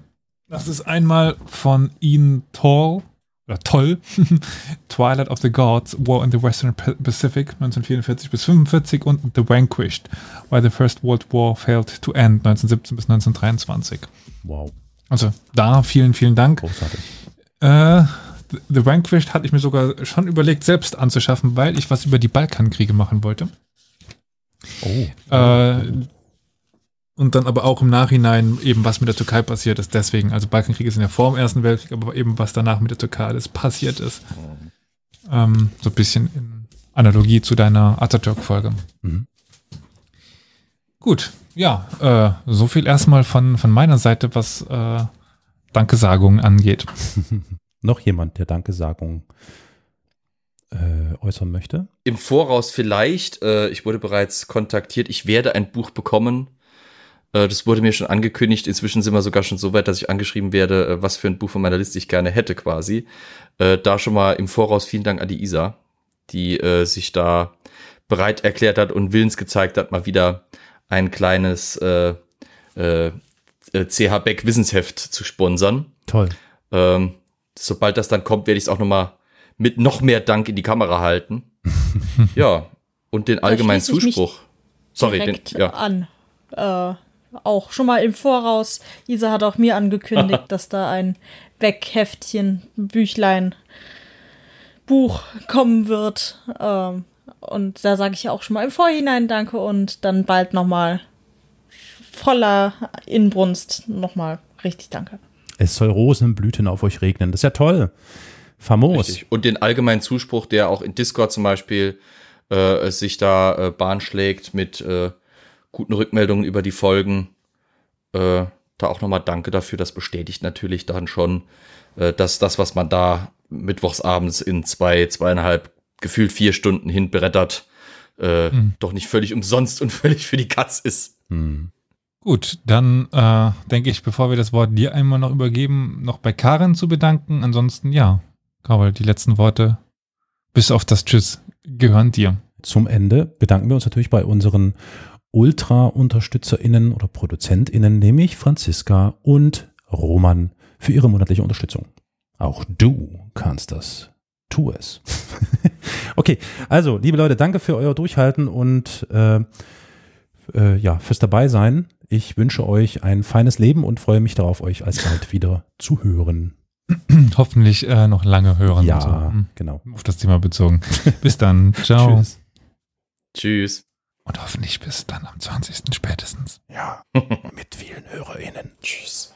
das ist einmal von Ian Tall oder toll, Twilight of the Gods, War in the Western Pacific 1944 bis 45 und The Vanquished, Why the First World War Failed to End 1917 bis 1923. Wow. Also da vielen, vielen Dank. Großartig. Äh, The Vanquished hatte ich mir sogar schon überlegt, selbst anzuschaffen, weil ich was über die Balkankriege machen wollte. Oh. Äh, und dann aber auch im Nachhinein eben, was mit der Türkei passiert ist. Deswegen, also Balkankriege sind ja vor dem Ersten Weltkrieg, aber eben, was danach mit der Türkei alles passiert ist. Ähm, so ein bisschen in Analogie zu deiner Atatürk-Folge. Mhm. Gut, ja, äh, so viel erstmal von, von meiner Seite, was äh, Dankesagungen angeht. Noch jemand, der Dankesagungen äh, äußern möchte? Im Voraus vielleicht, äh, ich wurde bereits kontaktiert, ich werde ein Buch bekommen das wurde mir schon angekündigt. Inzwischen sind wir sogar schon so weit, dass ich angeschrieben werde, äh, was für ein Buch von meiner Liste ich gerne hätte quasi. Äh, da schon mal im Voraus vielen Dank an die Isa, die sich da bereit erklärt hat und willens gezeigt hat, mal wieder ein kleines äh, äh, CH Beck Wissensheft zu sponsern. Toll. Ähm, sobald das dann kommt, werde ich es auch noch mal mit noch mehr Dank in die Kamera halten. ja, und den allgemeinen Zuspruch. Sorry, den, ja. an. Äh, auch schon mal im Voraus. Isa hat auch mir angekündigt, dass da ein Weckheftchen, Büchlein, Buch kommen wird. Ähm, und da sage ich auch schon mal im Vorhinein Danke und dann bald nochmal voller Inbrunst nochmal richtig Danke. Es soll Rosenblüten auf euch regnen. Das ist ja toll. Famos. Richtig. Und den allgemeinen Zuspruch, der auch in Discord zum Beispiel äh, sich da äh, Bahn schlägt mit äh, guten Rückmeldungen über die Folgen. Äh, da auch nochmal danke dafür. Das bestätigt natürlich dann schon, äh, dass das, was man da mittwochsabends in zwei, zweieinhalb, gefühlt vier Stunden hinbrettert, äh, mhm. doch nicht völlig umsonst und völlig für die Katz ist. Mhm. Gut, dann äh, denke ich, bevor wir das Wort dir einmal noch übergeben, noch bei Karin zu bedanken. Ansonsten, ja, Karol, die letzten Worte bis auf das Tschüss gehören dir. Zum Ende bedanken wir uns natürlich bei unseren Ultra-UnterstützerInnen oder ProduzentInnen, nämlich Franziska und Roman, für ihre monatliche Unterstützung. Auch du kannst das. Tu es. okay, also, liebe Leute, danke für euer Durchhalten und äh, äh, ja, fürs Dabeisein. Ich wünsche euch ein feines Leben und freue mich darauf, euch alsbald wieder zu hören. Hoffentlich äh, noch lange hören. Ja, so. Hm. genau. Auf das Thema bezogen. Bis dann. Ciao. Tschüss. Tschüss und hoffentlich bis dann am 20. spätestens. Ja, mit vielen HörerInnen. Tschüss.